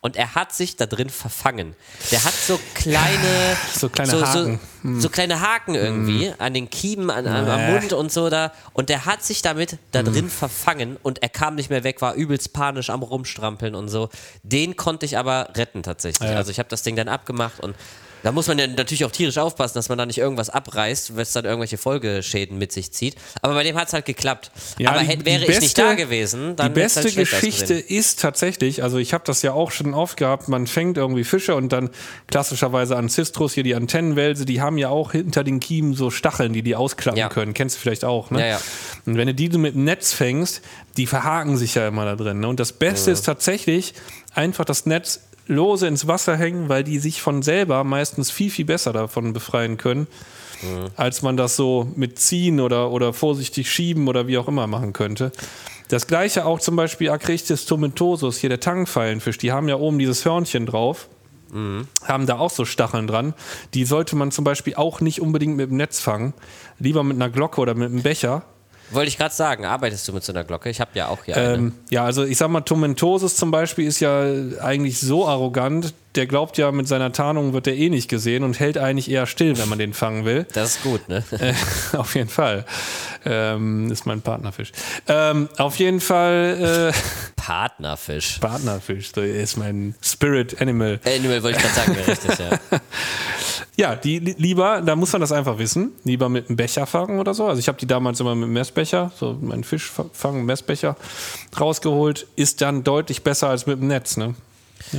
und er hat sich da drin verfangen. Der hat so kleine, So kleine so, Haken. So, so kleine Haken irgendwie an den Kiemen, an, an, am Nee. Mund und so da. Und der hat sich damit da drin verfangen und er kam nicht mehr weg, war übelst panisch am Rumstrampeln und so. Den konnte ich aber retten tatsächlich. Ja. Also ich habe das Ding dann abgemacht und da muss man ja natürlich auch tierisch aufpassen, dass man da nicht irgendwas abreißt, weil es dann irgendwelche Folgeschäden mit sich zieht. Aber bei dem hat es halt geklappt. Ja, aber die- hätte, wäre ich nicht beste- da gewesen, dann Die beste halt Geschichte ist tatsächlich, also ich habe das ja auch schon oft gehabt, man fängt irgendwie Fische und dann klassischerweise an Cistrus, hier die Antennenwälse, die haben ja auch hinter den Kiemen so Stacheln, die die ausklappen Ja. können. Kennst du vielleicht auch, ne? Ja, ja. Und wenn du die so mit dem Netz fängst, die verhaken sich ja immer da drin. Ne? Und das Beste ist tatsächlich einfach das Netz lose ins Wasser hängen, weil die sich von selber meistens viel, viel besser davon befreien können, als man das so mit ziehen oder, oder vorsichtig schieben oder wie auch immer machen könnte. Das gleiche auch zum Beispiel Acristis tomentosus, hier der Tangfallenfisch, die haben ja oben dieses Hörnchen drauf. Haben da auch so Stacheln dran. Die sollte man zum Beispiel auch nicht unbedingt mit dem Netz fangen. Lieber mit einer Glocke oder mit einem Becher. Wollte ich gerade sagen, arbeitest du mit so einer Glocke? Ich habe ja auch hier eine. Ähm, ja, also ich sag mal, Tomentosus zum Beispiel ist ja eigentlich so arrogant, der glaubt ja, mit seiner Tarnung wird er eh nicht gesehen und hält eigentlich eher still, wenn man den fangen will. Das ist gut, ne? Äh, auf jeden Fall. Ähm, ist mein Partnerfisch. Ähm, auf jeden Fall äh, Partnerfisch. Partnerfisch, so ist mein Spirit Animal. Animal wollte ich gerade sagen, richtig, ja. Ja, die li- lieber, da muss man das einfach wissen, lieber mit einem Becher fangen oder so. Also ich habe die damals immer mit einem Messbecher, so meinen Fisch fa- fangen, Messbecher rausgeholt, ist dann deutlich besser als mit dem Netz, ne?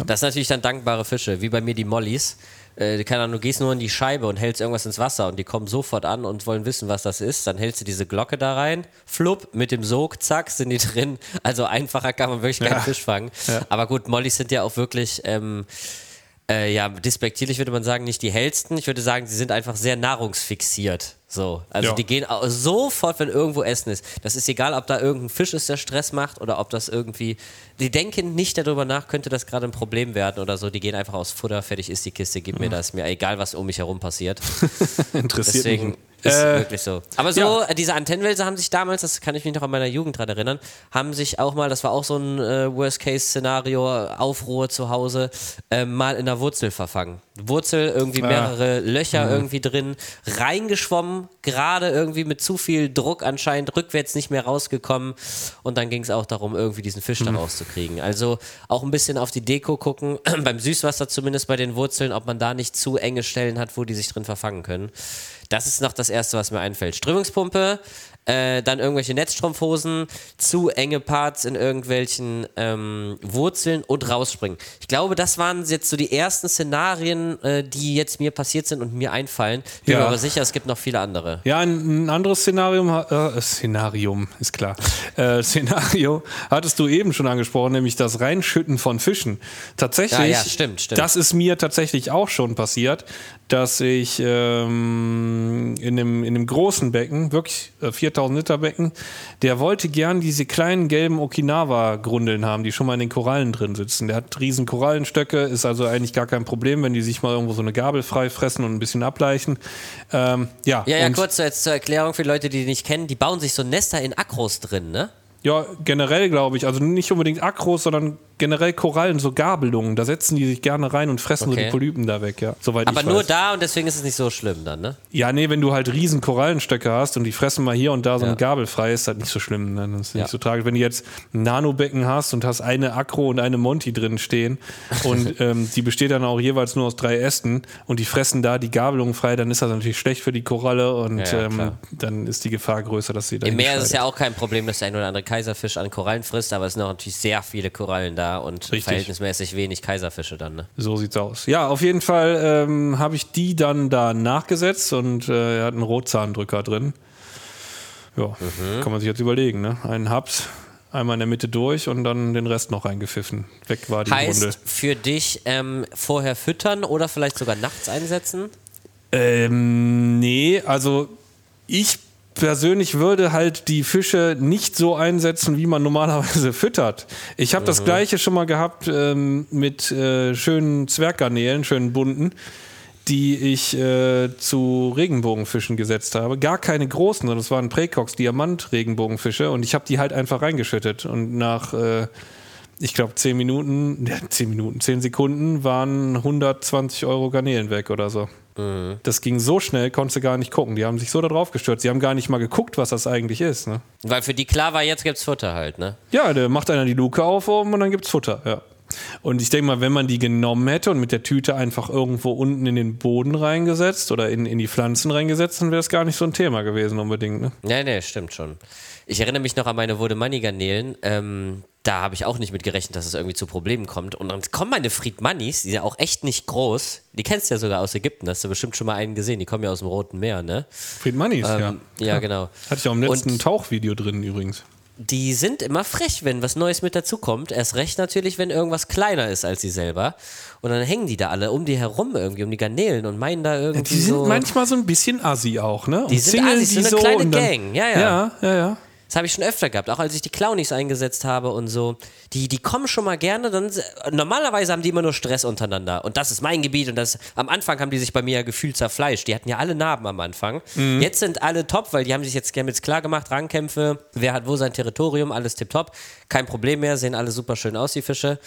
Das sind natürlich dann dankbare Fische, wie bei mir die Mollys. Äh, keine Ahnung, du gehst nur in die Scheibe und hältst irgendwas ins Wasser und die kommen sofort an und wollen wissen, was das ist. Dann hältst du diese Glocke da rein, flupp, mit dem Sog, zack, sind die drin. Also einfacher kann man wirklich keinen Ja. Fisch fangen. Aber gut, Mollys sind ja auch wirklich, ähm, äh, ja, despektierlich würde man sagen, nicht die hellsten. Ich würde sagen, sie sind einfach sehr nahrungsfixiert. So, also Ja. die gehen sofort, wenn irgendwo Essen ist. Das ist egal, ob da irgendein Fisch ist, der Stress macht oder ob das irgendwie. Die denken nicht darüber nach, könnte das gerade ein Problem werden oder so. Die gehen einfach aus Futter, fertig ist die Kiste, gib mir das, mir egal, was um mich herum passiert. Interessiert Deswegen mich. Ist Äh, wirklich so. Aber so, ja. äh, diese Antennenwälse haben sich damals, das kann ich mich noch an meiner Jugend dran erinnern, haben sich auch mal, das war auch so ein äh, Worst-Case-Szenario, Aufruhr zu Hause, äh, mal in der Wurzel verfangen. Wurzel, irgendwie Ah. mehrere Mhm. Löcher irgendwie drin, reingeschwommen, gerade irgendwie mit zu viel Druck anscheinend, rückwärts nicht mehr rausgekommen und dann ging es auch darum, irgendwie diesen Fisch Mhm. da rauszukriegen. Also auch ein bisschen auf die Deko gucken, beim Süßwasser zumindest bei den Wurzeln, ob man da nicht zu enge Stellen hat, wo die sich drin verfangen können. Das ist noch das Erste, was mir einfällt. Strömungspumpe, äh, dann irgendwelche Netzstrumpfhosen, zu enge Parts in irgendwelchen ähm, Wurzeln und rausspringen. Ich glaube, das waren jetzt so die ersten Szenarien, äh, die jetzt mir passiert sind und mir einfallen. Bin Ja. mir aber sicher, es gibt noch viele andere. Ja, ein, ein anderes Szenarium, äh, Szenarium, ist klar. Äh, Szenario hattest du eben schon angesprochen, nämlich das Reinschütten von Fischen. Tatsächlich, Ja, ja, stimmt, stimmt. das ist mir tatsächlich auch schon passiert, dass ich ähm, in, dem, in dem großen Becken, wirklich äh, 4000 Liter Becken, der wollte gern diese kleinen gelben Okinawa-Grundeln haben, die schon mal in den Korallen drin sitzen. Der hat riesen Korallenstöcke, ist also eigentlich gar kein Problem, wenn die sich mal irgendwo so eine Gabel frei fressen und ein bisschen ableichen. Ähm, ja, Ja, ja, kurz jetzt zur Erklärung für Leute, die die nicht kennen. Die bauen sich so Nester in Akros drin, ne? Ja, generell glaube ich. Also nicht unbedingt Akros, sondern generell Korallen, so Gabelungen. Da setzen die sich gerne rein und fressen so Okay. die Polypen da weg, ja. Soweit Aber nur weiß. da und deswegen ist es nicht so schlimm dann, ne? Ja, nee, wenn du halt riesen Korallenstöcke hast und die fressen mal hier und da so Ja. eine Gabel frei, ist das nicht so schlimm. Ne? Das ist Ja. nicht so tragisch. Wenn du jetzt ein Nanobecken hast und hast eine Akro und eine Monty drin stehen und ähm, die besteht dann auch jeweils nur aus drei Ästen und die fressen da die Gabelungen frei, dann ist das natürlich schlecht für die Koralle und Ja, ähm, dann ist die Gefahr größer, dass sie da Im Meer ist es ja auch kein Problem, dass der ein oder andere Kaiserfisch an Korallen frisst, aber es sind auch natürlich sehr viele Korallen da und Richtig. verhältnismäßig wenig Kaiserfische dann, ne? So sieht's aus. Ja, auf jeden Fall ähm, habe ich die dann da nachgesetzt und äh, er hat einen Rotzahndrücker drin. Ja, Mhm. kann man sich jetzt überlegen, ne? Einen Haps, einmal in der Mitte durch und dann den Rest noch reingepfiffen. Weg war die Heißt Runde. für dich ähm, vorher füttern oder vielleicht sogar nachts einsetzen? Ähm, nee, also ich persönlich würde halt die Fische nicht so einsetzen, wie man normalerweise füttert. Ich habe das gleiche schon mal gehabt ähm, mit äh, schönen Zwerggarnelen, schönen bunten, die ich äh, zu Regenbogenfischen gesetzt habe. Gar keine großen, sondern das waren Präcox Diamant Regenbogenfische und ich habe die halt einfach reingeschüttet und nach äh, ich glaube, 10 Minuten, ja, 10 Minuten, 10 Sekunden waren 120 Euro Garnelen weg oder so. Mhm. Das ging so schnell, konntest du gar nicht gucken. Die haben sich so darauf gestürzt. Sie haben gar nicht mal geguckt, was das eigentlich ist. Ne? Weil für die klar war, jetzt gibt's Futter halt, ne? Ja, der macht einer die Luke auf oben und dann gibt's Futter, ja. Und ich denke mal, wenn man die genommen hätte und mit der Tüte einfach irgendwo unten in den Boden reingesetzt oder in, in die Pflanzen reingesetzt, dann wäre es gar nicht so ein Thema gewesen unbedingt. Ne? Nee, nee, stimmt schon. Ich erinnere mich noch an meine Wurde Money Garnelen. Ähm, da habe ich auch nicht mit gerechnet, dass es irgendwie zu Problemen kommt. Und dann kommen meine Fried Moneys, die sind ja auch echt nicht groß. Die kennst du ja sogar aus Ägypten, hast du bestimmt schon mal einen gesehen. Die kommen ja aus dem Roten Meer, ne? Fried Moneys, ähm, ja. Ja, genau. Hatte ich auch im letzten Und Tauchvideo drin übrigens. Die sind immer frech, wenn was Neues mit dazukommt. Erst recht natürlich, wenn irgendwas kleiner ist als sie selber. Und dann hängen die da alle um die herum irgendwie, um die Garnelen und meinen da irgendwie. Die sind so manchmal so ein bisschen assi auch, ne? Die und sind assi, so eine kleine Gang. Ja, ja. Ja, ja, ja. Das habe ich schon öfter gehabt, auch als ich die Clownies eingesetzt habe und so. Die, die kommen schon mal gerne, dann normalerweise haben die immer nur Stress untereinander. Und das ist mein Gebiet und das am Anfang haben die sich bei mir ja gefühlt zerfleischt. Die hatten ja alle Narben am Anfang. Mhm. Jetzt sind alle top, weil die haben sich jetzt gerne jetzt klar gemacht, Rangkämpfe, wer hat wo sein Territorium, alles tipptopp. Kein Problem mehr, sehen alle super schön aus, die Fische.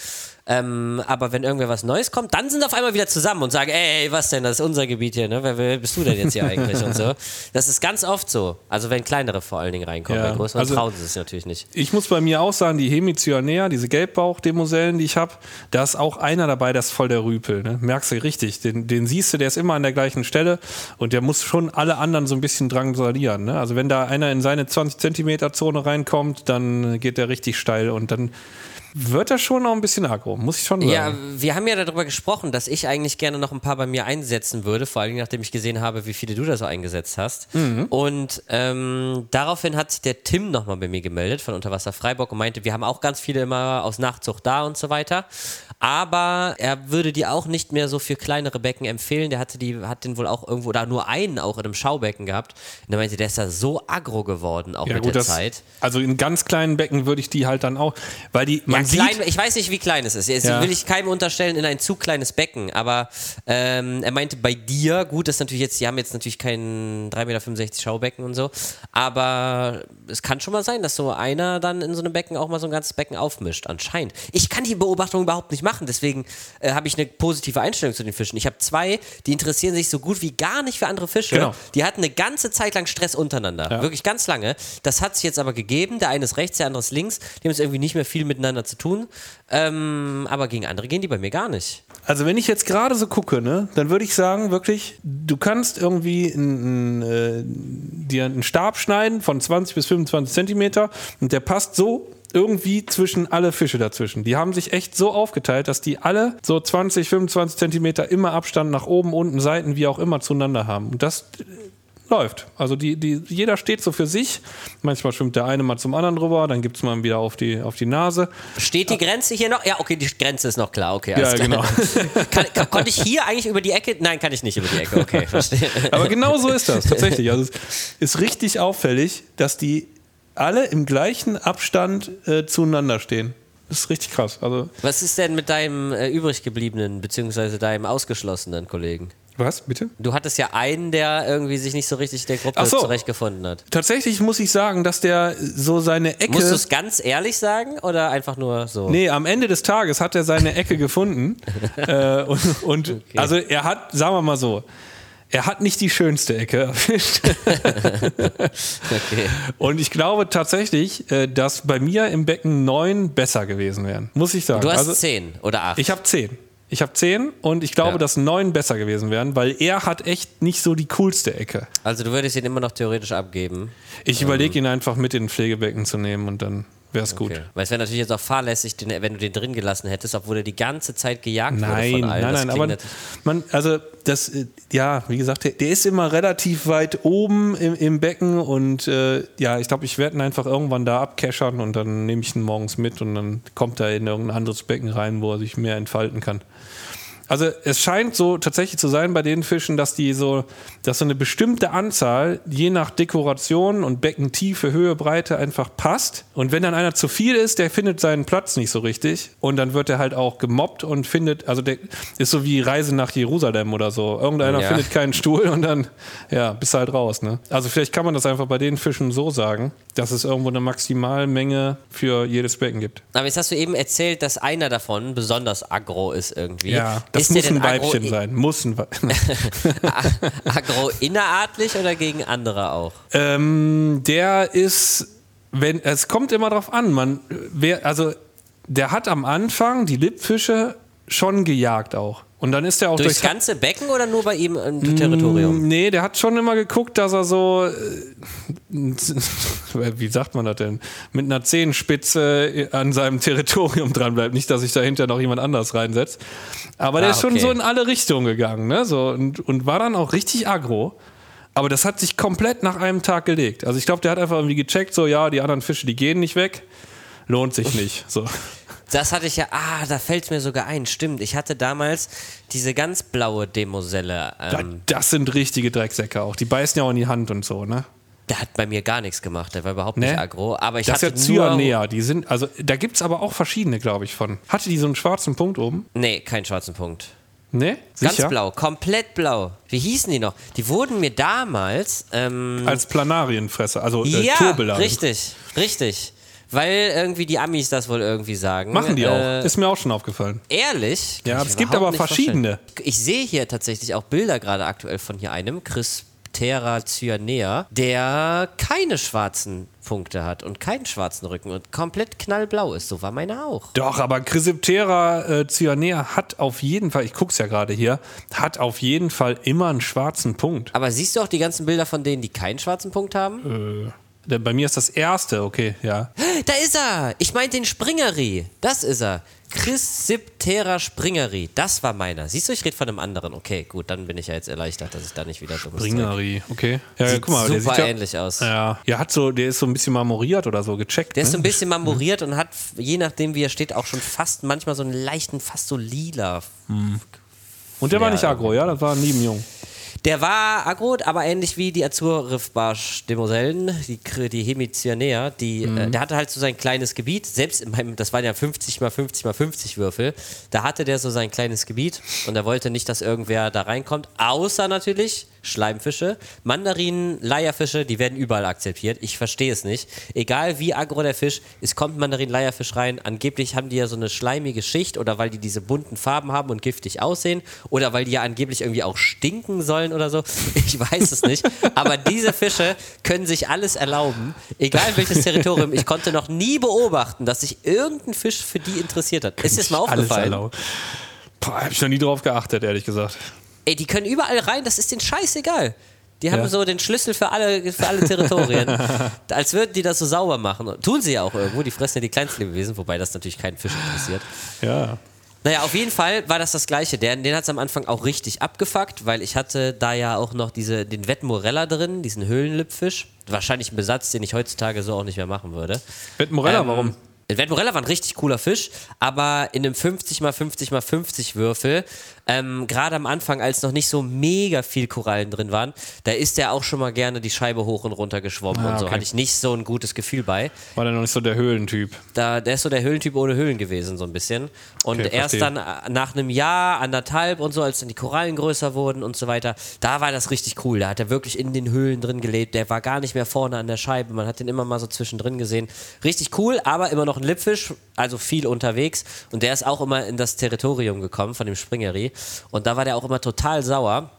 Ähm, aber wenn irgendwer was Neues kommt, dann sind auf einmal wieder zusammen und sagen, ey, was denn, das ist unser Gebiet hier, ne? Wer, wer bist du denn jetzt hier eigentlich und so. Das ist ganz oft so. Also wenn kleinere vor allen Dingen reinkommen, Ja, bei größeren also- trauen sie es natürlich nicht. Ich muss bei mir auch sagen, die Hemicyanea, diese Gelbbauch-Demosellen, die ich habe, da ist auch einer dabei, das ist voll der Rüpel. Ne? Merkst du richtig. Den, den siehst du, der ist immer an der gleichen Stelle und der muss schon alle anderen so ein bisschen drangsalieren. Ne? Also wenn da einer in seine 20 Zentimeter Zone reinkommt, dann geht der richtig steil und dann wird er schon auch ein bisschen aggro, muss ich schon sagen. Ja, wir haben ja darüber gesprochen, dass ich eigentlich gerne noch ein paar bei mir einsetzen würde, vor allem nachdem ich gesehen habe, wie viele du da so eingesetzt hast. Und ähm, daraufhin hat der Tim nochmal bei mir gemeldet von Unterwasser Freiburg und meinte, wir haben auch ganz viele immer aus Nachzucht da und so weiter. Aber er würde die auch nicht mehr so für kleinere Becken empfehlen. Der hatte die, hat den wohl auch irgendwo, da nur einen auch in einem Schaubecken gehabt. Und er meinte, der ist da so aggro geworden, auch Ja, mit gut, der das, Zeit. also in ganz kleinen Becken würde ich die halt dann auch, weil die, man sieht, klein, ich weiß nicht, wie klein es ist. Jetzt Ja. will ich keinem unterstellen in ein zu kleines Becken, aber ähm, er meinte bei dir, gut, das natürlich jetzt, die haben jetzt natürlich kein 3,65 Meter Schaubecken und so, aber es kann schon mal sein, dass so einer dann in so einem Becken auch mal so ein ganzes Becken aufmischt, anscheinend. Ich kann die Beobachtung überhaupt nicht machen, deswegen äh, habe ich eine positive Einstellung zu den Fischen. Ich habe zwei, die interessieren sich so gut wie gar nicht für andere Fische. Genau. Die hatten eine ganze Zeit lang Stress untereinander. Ja. Wirklich ganz lange. Das hat sich jetzt aber gegeben. Der eine ist rechts, der andere ist links. Die haben jetzt irgendwie nicht mehr viel miteinander zu tun. Ähm, aber gegen andere gehen die bei mir gar nicht. Also wenn ich jetzt gerade so gucke, ne, dann würde ich sagen, wirklich, du kannst irgendwie n- n- äh, dir einen Stab schneiden von 20 bis 25 Zentimeter und der passt so irgendwie zwischen alle Fische dazwischen. Die haben sich echt so aufgeteilt, dass die alle so 20, 25 Zentimeter immer Abstand nach oben, unten, Seiten, wie auch immer zueinander haben. Und das läuft. Also die, die, jeder steht so für sich. Manchmal schwimmt der eine mal zum anderen drüber, dann gibt es mal wieder auf die, auf die Nase. Steht die Grenze hier noch? Ja, okay, die Grenze ist noch klar. Okay, Ja, klar. genau. Kann, kann, konnte ich hier eigentlich über die Ecke? Nein, kann ich nicht über die Ecke. Okay, verstehe. Aber genau so ist das tatsächlich. Also es ist richtig auffällig, dass die alle im gleichen Abstand äh, zueinander stehen. Das ist richtig krass. Also, Was ist denn mit deinem äh, übrig gebliebenen, beziehungsweise deinem ausgeschlossenen Kollegen? Was, bitte? Du hattest ja einen, der irgendwie sich nicht so richtig der Gruppe so. zurechtgefunden hat. Tatsächlich muss ich sagen, dass der so seine Ecke. Musst du es ganz ehrlich sagen oder einfach nur so? Nee, am Ende des Tages hat er seine Ecke gefunden. äh, und und also er hat, sagen wir mal so, er hat nicht die schönste Ecke erwischt. Okay. Und ich glaube tatsächlich, äh, dass bei mir im Becken neun besser gewesen wären. Muss ich sagen. Du hast also, zehn oder acht. Ich habe zehn. Ich habe zehn und ich glaube, Ja. dass neun besser gewesen wären, weil er hat echt nicht so die coolste Ecke. also du würdest ihn immer noch theoretisch abgeben. Ich überlege ihn einfach mit in den Pflegebecken zu nehmen und dann wäre es gut. Okay. Weil es wäre natürlich jetzt auch fahrlässig, den, wenn du den drin gelassen hättest, obwohl er die ganze Zeit gejagt wurde Nein, von allen. nein, Das nein, aber man, also das, äh, ja, wie gesagt, der, der ist immer relativ weit oben im, im Becken und äh, ja, ich glaube, ich werde ihn einfach irgendwann da abkeschern und dann nehme ich ihn morgens mit und dann kommt er in irgendein anderes Becken rein, wo er sich mehr entfalten kann. Also es scheint so tatsächlich zu sein bei den Fischen, dass die so, dass so eine bestimmte Anzahl je nach Dekoration und Beckentiefe, Höhe, Breite einfach passt. Und wenn dann einer zu viel ist, der findet seinen Platz nicht so richtig. Und dann wird er halt auch gemobbt und findet, also der ist so wie Reise nach Jerusalem oder so. Irgendeiner Ja. findet keinen Stuhl und dann, ja, bist halt raus. Ne? Also vielleicht kann man das einfach bei den Fischen so sagen, dass es irgendwo eine Maximalmenge für jedes Becken gibt. Aber jetzt hast du eben erzählt, dass einer davon besonders aggro ist irgendwie. Ja, das muss ein Weibchen sein. Muss ein Weibchen. Aggro innerartlich oder gegen andere auch? ähm, der ist, wenn, es kommt immer drauf an, man, wer, also der hat am Anfang die Lippfische schon gejagt auch. Und dann ist er auch Durchs durchs ganze Becken oder nur bei ihm im Territorium? Nee, der hat schon immer geguckt, dass er so, äh, wie sagt man das denn, mit einer Zehenspitze an seinem Territorium dran bleibt. Nicht, dass sich dahinter noch jemand anders reinsetzt. Aber der Ah, ist schon okay. so in alle Richtungen gegangen, ne? So, und, und war dann auch richtig aggro. Aber das hat sich komplett nach einem Tag gelegt. Also ich glaube, der hat einfach irgendwie gecheckt, so ja, die anderen Fische, die gehen nicht weg. Lohnt sich nicht. So. Das hatte ich ja, ah, da fällt mir sogar ein, stimmt. Ich hatte damals diese ganz blaue Demoselle. Da- Ähm, Das sind richtige Drecksäcke auch. Die beißen ja auch in die Hand und so, ne? der hat bei mir gar nichts gemacht, der war überhaupt Ne? nicht aggro. Aber ich Das ist ja hatte. Cyanea. Die sind, also da gibt es aber auch verschiedene, glaube ich, von. Hatte die so einen schwarzen Punkt oben? Nee, keinen schwarzen Punkt. Ne? Ganz Sicher? blau, komplett blau. Wie hießen die noch? Die wurden mir damals... Ähm, Als Planarienfresser, also äh, ja, richtig, richtig. Weil irgendwie die Amis das wohl irgendwie sagen. Machen die Äh, auch. Ist mir auch schon aufgefallen. Ehrlich? Ja, Kann es gibt aber nicht vorstellen. verschiedene. Ich sehe hier tatsächlich auch Bilder gerade aktuell von hier einem, Crisptera cyanea, der keine schwarzen Punkte hat und keinen schwarzen Rücken und komplett knallblau ist. So war meine auch. Doch, aber Chrysiptera äh, cyanea hat auf jeden Fall, ich guck's ja gerade hier, hat auf jeden Fall immer einen schwarzen Punkt. Aber siehst du auch die ganzen Bilder von denen, die keinen schwarzen Punkt haben? Denn Bei mir ist das erste, okay, ja. Da ist er! Ich meinte den Springeri. Das ist er. Chrysiptera springeri. Das war meiner. Siehst du, ich rede von einem anderen. Okay, gut, dann bin ich ja jetzt erleichtert, dass ich da nicht wieder dummes Zeug- Ringeri, okay. Ja, Sieht guck mal, der super sieht ja, ähnlich aus. Ja, ja, hat so, der ist so ein bisschen marmoriert oder so gecheckt. Der ist so ne? ein bisschen marmoriert und hat, je nachdem wie er steht, auch schon fast manchmal so einen leichten, fast so lila. Und der war Ja, nicht aggro, ja, das war ein Nebenjung. Der war aggro, aber ähnlich wie die Azur-Riffbarsch-Demosellen, die, die Hemicyanea, die, Mhm. äh, der hatte halt so sein kleines Gebiet, selbst in meinem, das waren ja 50 mal 50 mal 50 Würfel, da hatte der so sein kleines Gebiet und er wollte nicht, dass irgendwer da reinkommt, außer natürlich Schleimfische, Mandarinen, Leierfische, die werden überall akzeptiert. Ich verstehe es nicht. Egal wie aggro der Fisch, es kommt Mandarin, Leierfisch rein. Angeblich haben die ja so eine schleimige Schicht oder weil die diese bunten Farben haben und giftig aussehen oder weil die ja angeblich irgendwie auch stinken sollen oder so. Ich weiß es nicht. Aber diese Fische können sich alles erlauben, egal welches Territorium. Ich konnte noch nie beobachten, dass sich irgendein Fisch für die interessiert hat. Ist das mal Alles aufgefallen? erlaubt. Boah, hab ich noch nie drauf geachtet, ehrlich gesagt. Ey, die können überall rein, das ist denen scheißegal. Die haben Ja. so den Schlüssel für alle, für alle Territorien. Als würden die das so sauber machen. Tun sie ja auch irgendwo, die fressen ja die Kleinstlebewesen, wobei das natürlich keinen Fisch interessiert. Ja. Naja, auf jeden Fall war das das Gleiche. Der, den hat es am Anfang auch richtig abgefuckt, weil ich hatte da ja auch noch diese, den Wettmorella drin, diesen Höhlenlippfisch. Wahrscheinlich ein Besatz, den ich heutzutage so auch nicht mehr machen würde. Mit Morella, Ähm, warum? Vetmorella war ein richtig cooler Fisch, aber in einem 50 x 50 x 50 Würfel, ähm, gerade am Anfang, als noch nicht so mega viel Korallen drin waren, da ist der auch schon mal gerne die Scheibe hoch und runter geschwommen Ah, und so. okay. Hatte ich nicht so ein gutes Gefühl bei. War der noch nicht so der Höhlentyp? Da, der ist so der Höhlentyp ohne Höhlen gewesen, so ein bisschen. Und Okay, erst verstehe. dann äh, nach einem Jahr, anderthalb und so, als dann die Korallen größer wurden und so weiter, da war das richtig cool. Da hat er wirklich in den Höhlen drin gelebt. Der war gar nicht mehr vorne an der Scheibe. Man hat den immer mal so zwischendrin gesehen. Richtig cool, aber immer noch ein Lippfisch, also viel unterwegs. Und der ist auch immer in das Territorium gekommen von dem Springeri. Und da war der auch immer total sauer.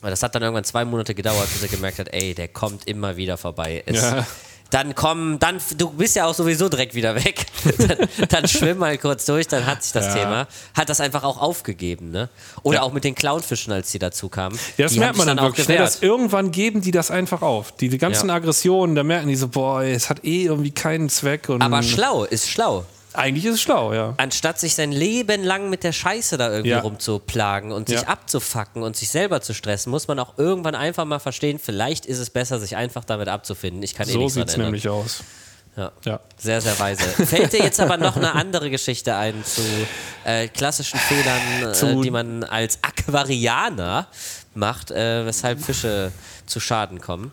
Aber das hat dann irgendwann zwei Monate gedauert, bis er gemerkt hat, ey, der kommt immer wieder vorbei. Es, Ja. Dann komm, dann, du bist ja auch sowieso direkt wieder weg. dann, dann schwimm mal kurz durch, dann hat sich das Ja. Thema, hat das einfach auch aufgegeben, ne? Oder Ja. auch mit den Clownfischen, als die dazu kamen. Ja, das die merkt man dann auch wirklich. Gewehrt. Dass irgendwann geben die das einfach auf. Diese ganzen Ja. Aggressionen, da merken die so, boah, es hat eh irgendwie keinen Zweck. Aber schlau, ist schlau. Eigentlich ist es schlau, ja. Anstatt sich sein Leben lang mit der Scheiße da irgendwie Ja. rumzuplagen und sich Ja. abzufacken und sich selber zu stressen, muss man auch irgendwann einfach mal verstehen, vielleicht ist es besser, sich einfach damit abzufinden. Ich kann eh So nichts dran sieht es nämlich aus. Ja. Ja. Sehr, sehr weise. Fällt dir jetzt aber noch eine andere Geschichte ein zu äh, klassischen Fehlern, äh, Zu- die man als Aquarianer macht, äh, weshalb Fische zu Schaden kommen?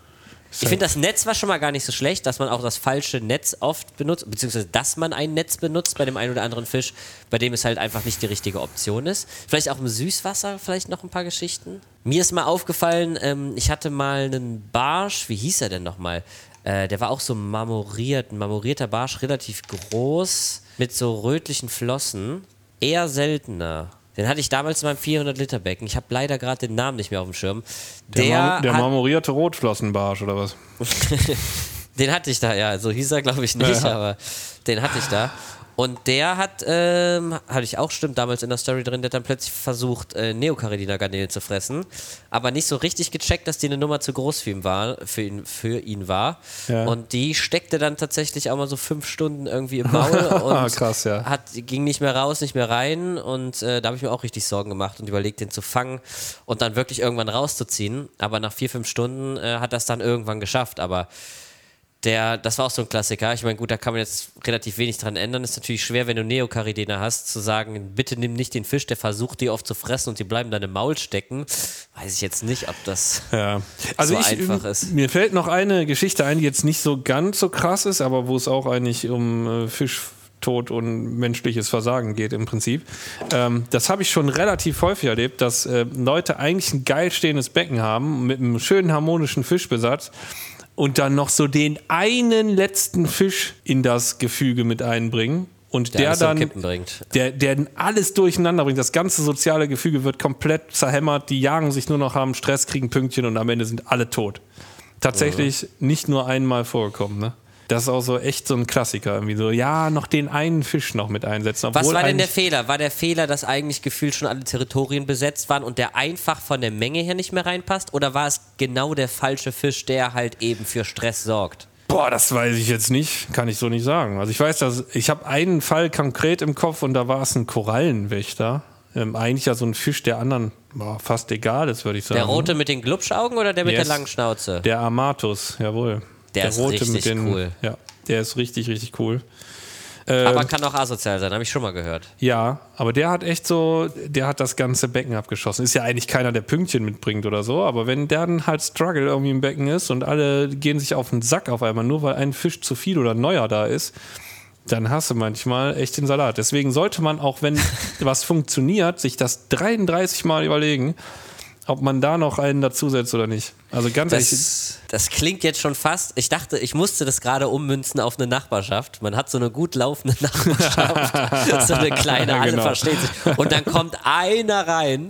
Ich finde, das Netz war schon mal gar nicht so schlecht, dass man auch das falsche Netz oft benutzt, beziehungsweise dass man ein Netz benutzt bei dem einen oder anderen Fisch, bei dem es halt einfach nicht die richtige Option ist. Vielleicht auch im Süßwasser, vielleicht noch ein paar Geschichten. Mir ist mal aufgefallen, ähm, ich hatte mal einen Barsch, wie hieß er denn nochmal? Äh, der war auch so marmoriert, ein marmorierter Barsch, relativ groß, mit so rötlichen Flossen. Eher seltener. Den hatte ich damals in meinem 400-Liter-Becken. Ich habe leider gerade den Namen nicht mehr auf dem Schirm. Der, Der, Mar der marmorierte Rotflossenbarsch oder was? den hatte ich da, ja, so hieß er, glaube ich nicht, Ja. aber den hatte ich da. Und der hat, ähm, hatte ich auch, stimmt, damals in der Story drin, der hat dann plötzlich versucht, äh, Neocaridina-Garnelen zu fressen, aber nicht so richtig gecheckt, dass die eine Nummer zu groß für ihn war. Für ihn, für ihn war. Ja. Und die steckte dann tatsächlich auch mal so fünf Stunden irgendwie im Maul und Krass, ja. hat, ging nicht mehr raus, nicht mehr rein. Und äh, da habe ich mir auch richtig Sorgen gemacht und überlegt, den zu fangen und dann wirklich irgendwann rauszuziehen. Aber nach vier, fünf Stunden äh, hat das dann irgendwann geschafft. Aber der, das war auch so ein Klassiker. Ich meine, gut, da kann man jetzt relativ wenig dran ändern. Ist natürlich schwer, wenn du Neocaridina hast, zu sagen, bitte nimm nicht den Fisch, der versucht, die oft zu fressen und die bleiben dann im Maul stecken. Weiß ich jetzt nicht, ob das. Ja. Also so ich, einfach ist. mir fällt noch eine Geschichte ein, die jetzt nicht so ganz so krass ist, aber wo es auch eigentlich um äh, Fischtod und menschliches Versagen geht im Prinzip. Ähm, das habe ich schon relativ häufig erlebt, dass äh, Leute eigentlich ein geil stehendes Becken haben mit einem schönen harmonischen Fischbesatz und dann noch so den einen letzten Fisch in das Gefüge mit einbringen. Und Der der, dann der, der alles durcheinander bringt. Das ganze soziale Gefüge wird komplett zerhämmert. Die jagen sich nur noch, haben Stress, kriegen Pünktchen und am Ende sind alle tot. Tatsächlich nicht nur einmal vorgekommen. Ne? Das ist auch so echt so ein Klassiker. Irgendwie so, ja, noch den einen Fisch noch mit einsetzen. Was war denn der Fehler? War der Fehler, dass eigentlich gefühlt schon alle Territorien besetzt waren und der einfach von der Menge her nicht mehr reinpasst? Oder war es genau der falsche Fisch, der halt eben für Stress sorgt? Boah, das weiß ich jetzt nicht. Kann ich so nicht sagen. Also ich weiß, dass ich habe einen Fall konkret im Kopf und da war es ein Korallenwächter. Ähm, eigentlich ja so ein Fisch, der anderen boah, fast egal ist, würde ich sagen. Der rote mit den Glubschaugen oder der mit Yes. der langen Schnauze? Der Amatus, jawohl. Der ist richtig cool. Ja, der ist richtig, richtig cool. Ähm, Aber kann auch asozial sein, habe ich schon mal gehört. Ja, aber der hat echt so, der hat das ganze Becken abgeschossen. Ist ja eigentlich keiner, der Pünktchen mitbringt oder so, aber wenn der dann halt Struggle irgendwie im Becken ist und alle gehen sich auf den Sack auf einmal, nur weil ein Fisch zu viel oder neuer da ist, dann hast du manchmal echt den Salat. Deswegen sollte man auch, wenn was funktioniert, sich das 33 Mal überlegen, ob man da noch einen dazusetzt oder nicht. Also ganz ehrlich, Das, das klingt jetzt schon fast. Ich dachte, ich musste das gerade ummünzen auf eine Nachbarschaft. Man hat so eine gut laufende Nachbarschaft, so eine kleine, alle genau. verstehen sich. Und dann kommt einer rein,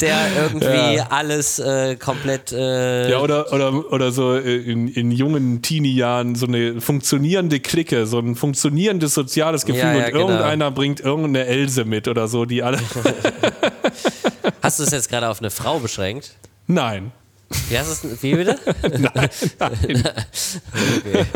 der irgendwie Ja. alles äh, komplett. Äh, Ja, oder, oder, oder so äh, in, in jungen Teenie-Jahren so eine funktionierende Clique, so ein funktionierendes soziales Gefühl Ja, ja, und genau. irgendeiner bringt irgendeine Else mit oder so, die alle. Hast du es jetzt gerade auf eine Frau beschränkt? Nein. Wie heißt es? Wie bitte? Nein, nein. Okay.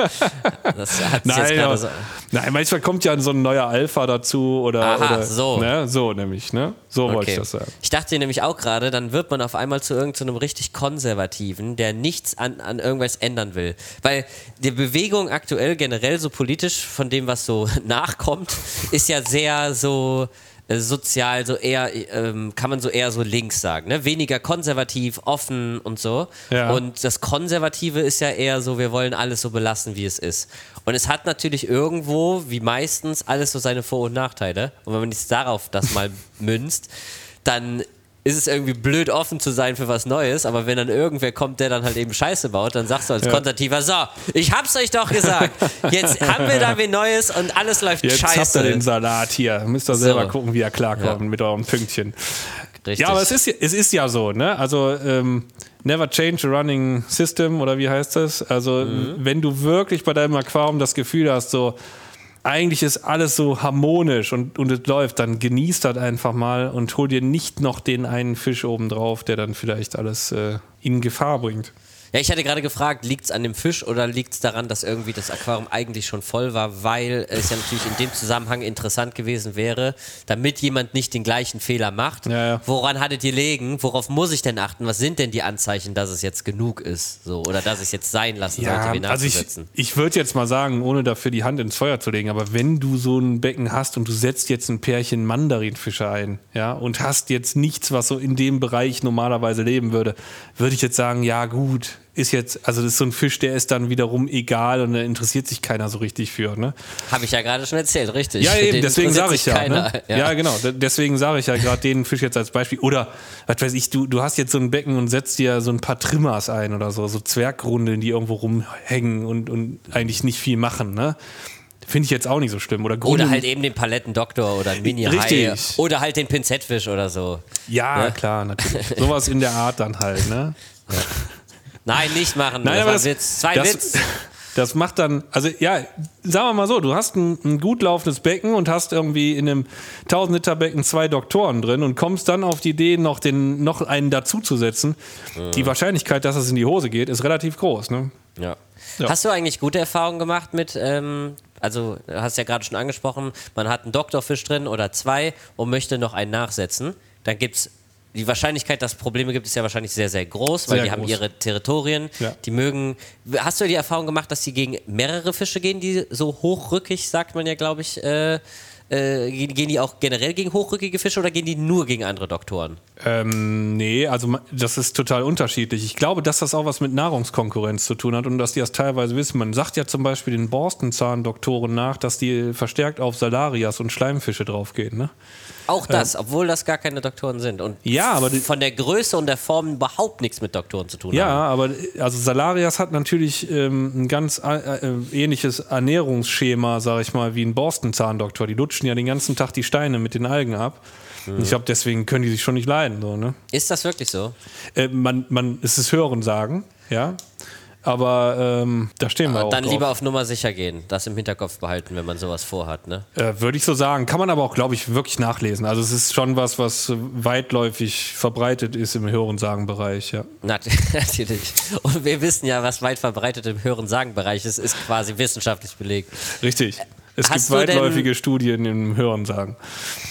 Das hat sich jetzt Nein, gerade aber, so. nein, manchmal kommt ja so ein neuer Alpha dazu oder. Aha, oder so. Ne? So nämlich, ne? So wollte Okay. ich das sagen. Ich dachte nämlich auch gerade, dann wird man auf einmal zu irgendeinem richtig konservativen, der nichts an, an irgendwas ändern will. Weil die Bewegung aktuell generell so politisch von dem, was so nachkommt, ist ja sehr so sozial, so eher, ähm, kann man so eher so links sagen. Ne? Weniger konservativ, offen und so. Ja. Und das Konservative ist ja eher so, wir wollen alles so belassen, wie es ist. Und es hat natürlich irgendwo, wie meistens, alles so seine Vor- und Nachteile. Und wenn man jetzt darauf das mal münzt, dann ist es irgendwie blöd, offen zu sein für was Neues, aber wenn dann irgendwer kommt, der dann halt eben Scheiße baut, dann sagst du als Konservativer, so, ich hab's euch doch gesagt, jetzt haben wir da wie Neues und alles läuft Jetzt habt scheiße. ihr den Salat hier. Müsst ihr selber So. gucken, wie er klarkommt Ja. mit eurem Pünktchen. Richtig. Ja, aber es ist, ja- es ist ja so, ne? Also, ähm, never change a running system oder wie heißt das? Also, Mhm. wenn du wirklich bei deinem Aquarium das Gefühl hast, so, eigentlich ist alles so harmonisch und, und es läuft, dann genieß das einfach mal und hol dir nicht noch den einen Fisch obendrauf, der dann vielleicht alles äh, in Gefahr bringt. Ja, ich hatte gerade gefragt, liegt es an dem Fisch oder liegt es daran, dass irgendwie das Aquarium eigentlich schon voll war, weil es ja natürlich in dem Zusammenhang interessant gewesen wäre, damit jemand nicht den gleichen Fehler macht. Ja, ja. Woran hattet ihr legen? Worauf muss ich denn achten? Was sind denn die Anzeichen, dass es jetzt genug ist? So, oder dass ich es jetzt sein lassen sollte, wen also ich, ich würde jetzt mal sagen, ohne dafür die Hand ins Feuer zu legen, aber wenn du so ein Becken hast und du setzt jetzt ein Pärchen Mandarinfische ein, ja, und hast jetzt nichts, was so in dem Bereich normalerweise leben würde, würde ich jetzt sagen, ja gut, ist jetzt, also das ist so ein Fisch, der ist dann wiederum egal und da interessiert sich keiner so richtig für, ne? Habe ich ja gerade schon erzählt, richtig. Ja, eben, den deswegen sage ich ja. keiner. Ne? Ja. Ja. genau. Deswegen sage ich ja gerade den Fisch jetzt als Beispiel. Oder, was weiß ich, du, du hast jetzt so ein Becken und setzt dir so ein paar Trimmers ein oder so, so Zwergrundeln, die irgendwo rumhängen und, und eigentlich nicht viel machen, ne? Finde ich jetzt auch nicht so schlimm. Oder, Oder halt eben den Palettendoktor oder ein mini Richtig. Oder halt den Pinzettfisch oder so. Ja, Ne? klar, natürlich. Sowas in der Art dann halt, ne? Nein, nicht machen. Nein, das aber das, Witz. Zwei das, Witz. das macht dann, also ja, sagen wir mal so, du hast ein, ein gut laufendes Becken und hast irgendwie in einem 1000 Liter Becken zwei Doktoren drin und kommst dann auf die Idee, noch, den, noch einen dazuzusetzen. Die Wahrscheinlichkeit, dass es in die Hose geht, ist relativ groß. Ne? Ja. Ja. Hast du eigentlich gute Erfahrungen gemacht mit, ähm, also du hast ja gerade schon angesprochen, man hat einen Doktorfisch drin oder zwei und möchte noch einen nachsetzen. Dann gibt es die Wahrscheinlichkeit, dass es Probleme gibt, ist ja wahrscheinlich sehr, sehr groß, weil Sehr die haben groß. ihre Territorien, Ja. die mögen. Hast du die Erfahrung gemacht, dass die gegen mehrere Fische gehen, die so hochrückig, sagt man ja, glaube ich, äh, äh, gehen, die auch generell gegen hochrückige Fische oder gehen die nur gegen andere Doktoren? Ähm, nee, also das ist total unterschiedlich. Ich glaube, dass das auch was mit Nahrungskonkurrenz zu tun hat und dass die das teilweise wissen. Man sagt ja zum Beispiel den Borstenzahndoktoren nach, dass die verstärkt auf Salarias und Schleimfische draufgehen. Ne? Auch das, obwohl das gar keine Doktoren sind und Ja, aber die- von der Größe und der Form überhaupt nichts mit Doktoren zu tun Ja, haben. aber also Salarias hat natürlich ähm, ein ganz äh, äh, ähnliches Ernährungsschema, sage ich mal, wie ein Borstenzahndoktor. Die lutschen ja den ganzen Tag die Steine mit den Algen ab. Ich glaube, deswegen können die sich schon nicht leiden. So, ne? Ist das wirklich so? äh, man, man, es ist Hören sagen, ja. Aber ähm, da stehen wir auch. Dann drauf. lieber auf Nummer sicher gehen, das im Hinterkopf behalten, wenn man sowas vorhat, ne? Äh, Würde ich so sagen. Kann man aber auch, glaube ich, wirklich nachlesen. Also es ist schon was, was weitläufig verbreitet ist im Hörensagen-Bereich, ja. Nat- Natürlich. Und wir wissen ja, was weit verbreitet im Hören-Sagen-Bereich ist, ist quasi wissenschaftlich belegt. Richtig. Es Hast gibt du denn- weitläufige Studien im Hörensagen.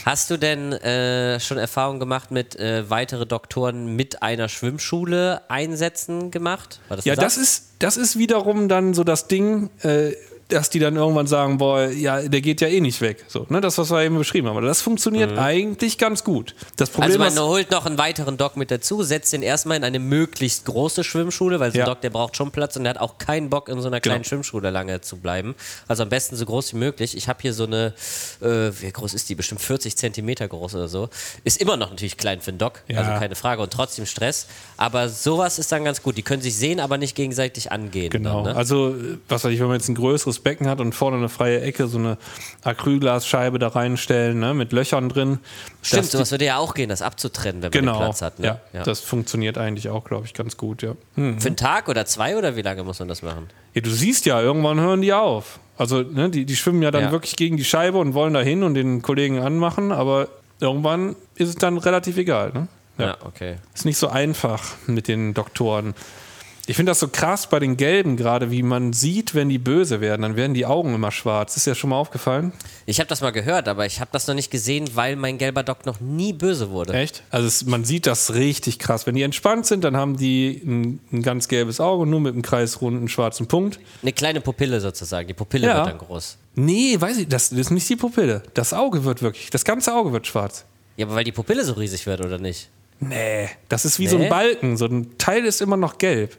Hast du denn äh, schon Erfahrung gemacht mit äh, weitere Doktoren mit einer Schwimmschule einsetzen gemacht? Das Ja, das ist, das ist wiederum dann so das Ding, äh, dass die dann irgendwann sagen, boah, ja, der geht ja eh nicht weg. So, ne, das, was wir eben beschrieben haben. Aber das funktioniert eigentlich ganz gut. Das Problem Mhm. Also man ist, holt noch einen weiteren Doc mit dazu, setzt den erstmal in eine möglichst große Schwimmschule, weil so ein Ja. Doc, der braucht schon Platz und der hat auch keinen Bock, in so einer kleinen Genau. Schwimmschule lange zu bleiben. Also am besten so groß wie möglich. Ich habe hier so eine, äh, wie groß ist die? Bestimmt 40 Zentimeter groß oder so. Ist immer noch natürlich klein für einen Doc, Ja. also keine Frage und trotzdem Stress. Aber sowas ist dann ganz gut. Die können sich sehen, aber nicht gegenseitig angehen. Genau. Dann, ne? Also, äh, was weiß ich, wenn man jetzt ein größeres Becken hat und vorne eine freie Ecke, so eine Acrylglasscheibe da reinstellen, ne, mit Löchern drin. Stimmt, sowas würde ja auch gehen, das abzutrennen, wenn man Genau. den Platz hat. Ne? ja, das funktioniert eigentlich auch, glaube ich, ganz gut, ja. Hm. Für einen Tag oder zwei oder wie lange muss man das machen? Ja, du siehst ja, irgendwann hören die auf. Also, ne, die, die schwimmen ja dann Ja. wirklich gegen die Scheibe und wollen da hin und den Kollegen anmachen, aber irgendwann ist es dann relativ egal, ne? Ja, okay. Ist nicht so einfach mit den Doktoren. Ich finde das so krass bei den Gelben gerade, wie man sieht, wenn die böse werden, dann werden die Augen immer schwarz. Ist dir schon mal aufgefallen? Ich habe das mal gehört, aber ich habe das noch nicht gesehen, weil mein gelber Doc noch nie böse wurde. Echt? Also es, man sieht das richtig krass. Wenn die entspannt sind, dann haben die ein, ein ganz gelbes Auge, nur mit einem kreisrunden schwarzen Punkt. Eine kleine Pupille sozusagen. Die Pupille Ja. wird dann groß. Nee, weiß ich, das, das ist nicht die Pupille. Das Auge wird wirklich, das ganze Auge wird schwarz. Ja, aber weil die Pupille so riesig wird, oder nicht? Nee, das ist wie so Nee? ein Balken. So ein Teil ist immer noch gelb.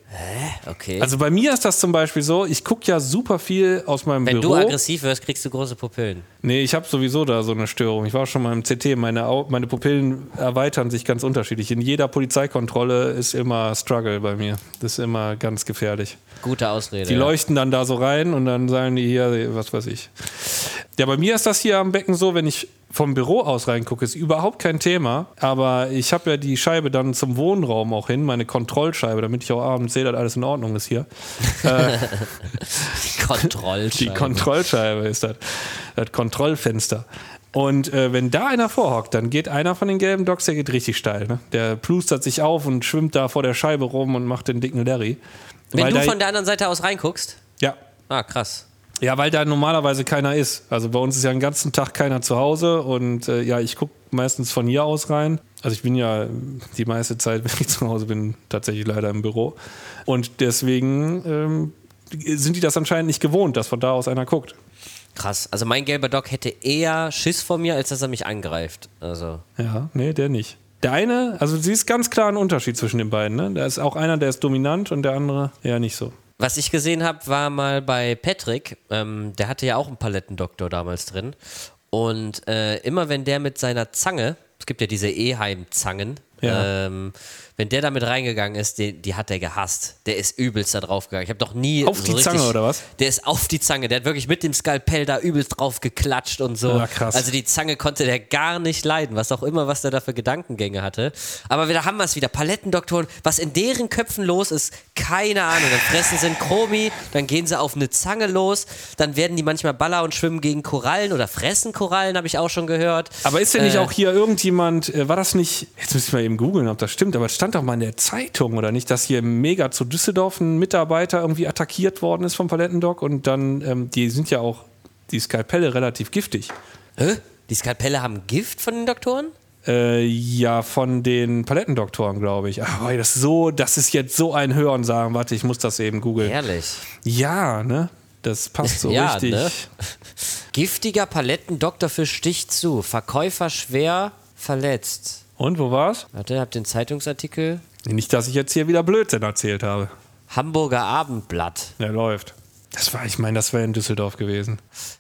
Okay. Also bei mir ist das zum Beispiel so, ich gucke ja super viel aus meinem Wenn Büro. du aggressiv wirst, kriegst du große Pupillen. Nee, ich habe sowieso da so eine Störung. Ich war schon mal im CT. Meine, Au meine Pupillen erweitern sich ganz unterschiedlich. In jeder Polizeikontrolle ist immer Struggle bei mir. Das ist immer ganz gefährlich. Gute Ausrede. Die ja. leuchten dann da so rein und dann sagen die hier, was weiß ich. Ja, bei mir ist das hier am Becken so, wenn ich vom Büro aus reingucke, ist überhaupt kein Thema. Aber ich habe ja die Scheibe dann zum Wohnraum auch hin, meine Kontrollscheibe, damit ich auch abends sehe, dass alles in Ordnung ist hier. Die Kontrollscheibe. Die Kontrollscheibe ist das. Das Kontrollfenster. Und äh, wenn da einer vorhockt, dann geht einer von den gelben Dogs, der geht richtig steil. Ne? Der plustert sich auf und schwimmt da vor der Scheibe rum und macht den dicken Larry. Wenn du von der anderen Seite aus reinguckst. Ja. Ah, krass. Ja, weil da normalerweise keiner ist. Also bei uns ist ja den ganzen Tag keiner zu Hause und äh, ja, ich gucke meistens von hier aus rein. Also ich bin ja die meiste Zeit, wenn ich zu Hause bin, tatsächlich leider im Büro. Und deswegen ähm, sind die das anscheinend nicht gewohnt, dass von da aus einer guckt. Krass. Also mein gelber Dog hätte eher Schiss vor mir, als dass er mich angreift. Also. Ja, nee, der nicht. Der eine, also sie ist ganz klar ein Unterschied zwischen den beiden. Ne? Da ist auch einer, der ist dominant und der andere eher nicht so. Was ich gesehen habe, war mal bei Patrick, ähm, der hatte ja auch einen Palettendoktor damals drin. Und äh, immer wenn der mit seiner Zange, es gibt ja diese Eheim-Zangen, Ja. ähm, wenn der damit reingegangen ist, die, die hat er gehasst. Der ist übelst da drauf gegangen. Ich habe doch nie. Auf so die richtig, Zange, oder was? Der ist auf die Zange. Der hat wirklich mit dem Skalpell da übelst drauf geklatscht und so. Ja, krass. Also die Zange konnte der gar nicht leiden, was auch immer, was der da für Gedankengänge hatte. Aber da haben wir es wieder. Palettendoktoren, was in deren Köpfen los ist, keine Ahnung. Dann fressen sie einen Chromi, dann gehen sie auf eine Zange los, dann werden die manchmal Baller und schwimmen gegen Korallen oder fressen Korallen, habe ich auch schon gehört. Aber ist denn nicht Äh, auch hier irgendjemand, äh, war das nicht, jetzt müssen wir eben googeln, ob das stimmt, aber es stand doch mal in der Zeitung, oder nicht, dass hier Mega zu Düsseldorf ein Mitarbeiter irgendwie attackiert worden ist vom Palettendock und dann, ähm, die sind ja auch, die Skalpelle relativ giftig. Hä? Die Skalpelle haben Gift von den Doktoren? Äh, ja, von den Palettendoktoren, glaube ich. Ey, das ist so, das ist jetzt so ein Hören sagen. Warte, ich muss das eben googeln. Ehrlich. Ja, ne? Das passt so Ja, richtig. ne? Giftiger Palettendoktor für Stich zu. Verkäufer schwer verletzt. Und wo war's? Warte, habt den Zeitungsartikel. Nicht, dass ich jetzt hier wieder Blödsinn erzählt habe. Hamburger Abendblatt. Der läuft. Das war, ich meine, das wäre in Düsseldorf gewesen.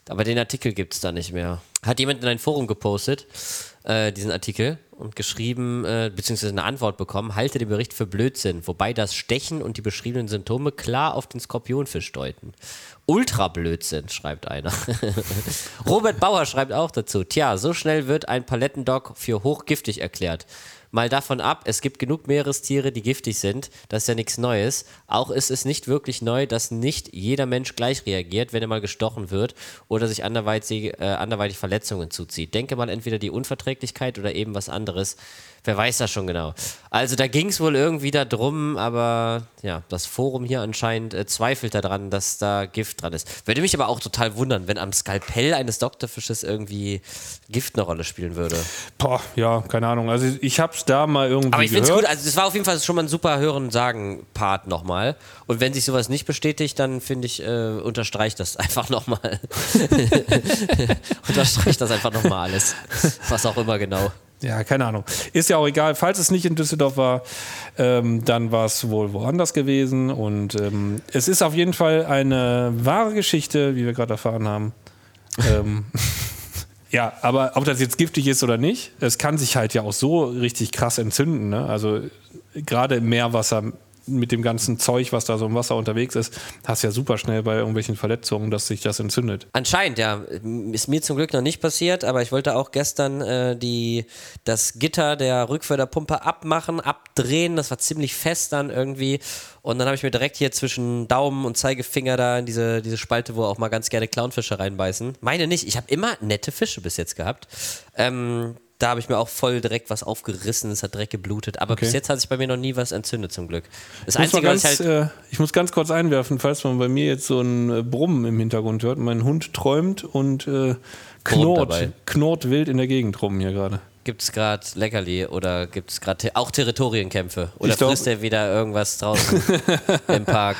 Aber den Artikel gibt es da nicht mehr. Hat jemand in ein Forum gepostet, äh, diesen Artikel, und geschrieben, äh, beziehungsweise eine Antwort bekommen, halte den Bericht für Blödsinn, wobei das Stechen und die beschriebenen Symptome klar auf den Skorpionfisch deuten. Ultra Blödsinn, schreibt einer. Robert Bauer schreibt auch dazu, tja, so schnell wird ein Palettendock für hochgiftig erklärt. Mal davon ab, es gibt genug Meerestiere, die giftig sind. Das ist ja nichts Neues. Auch ist es nicht wirklich neu, dass nicht jeder Mensch gleich reagiert, wenn er mal gestochen wird oder sich anderweitig, äh, anderweitig Verletzungen zuzieht. Denke mal entweder die Unverträglichkeit oder eben was anderes. Wer weiß das schon genau. Also da ging es wohl irgendwie darum, aber ja, das Forum hier anscheinend äh, zweifelt daran, dass da Gift dran ist. Würde mich aber auch total wundern, wenn am Skalpell eines Doktorfisches irgendwie Gift eine Rolle spielen würde. Boah, ja, keine Ahnung. Also ich da mal irgendwie Aber ich finde es gut, also das war auf jeden Fall schon mal ein super Hören-Sagen-Part nochmal. Und wenn sich sowas nicht bestätigt, dann finde ich, äh, unterstreicht das einfach nochmal. unterstreicht das einfach nochmal alles. Was auch immer genau. Ja, keine Ahnung. Ist ja auch egal. Falls es nicht in Düsseldorf war, ähm, dann war es wohl woanders gewesen. Und ähm, es ist auf jeden Fall eine wahre Geschichte, wie wir gerade erfahren haben. ähm, ja, aber ob das jetzt giftig ist oder nicht, es kann sich halt ja auch so richtig krass entzünden. Ne? Also gerade im Meerwasser mit dem ganzen Zeug, was da so im Wasser unterwegs ist, hast ja super schnell bei irgendwelchen Verletzungen, dass sich das entzündet. Anscheinend, ja. Ist mir zum Glück noch nicht passiert, aber ich wollte auch gestern äh, die, das Gitter der Rückförderpumpe abmachen, abdrehen. Das war ziemlich fest dann irgendwie. Und dann habe ich mir direkt hier zwischen Daumen und Zeigefinger da in diese, diese Spalte, wo auch mal ganz gerne Clownfische reinbeißen. Meine nicht. Ich habe immer nette Fische bis jetzt gehabt. Ähm, da habe ich mir auch voll direkt was aufgerissen, es hat direkt geblutet. Aber bis jetzt hat sich bei mir noch nie was entzündet, zum Glück. Das Ich muss, Einzige, was ganz, ich halt. äh, ich muss ganz kurz einwerfen, falls man bei mir jetzt so ein äh, Brummen im Hintergrund hört. Mein Hund träumt und äh, knurrt, knurrt wild in der Gegend rum hier gerade. Gibt es gerade Leckerli oder gibt es gerade auch Territorienkämpfe? Oder Ich frisst er wieder irgendwas draußen im Park?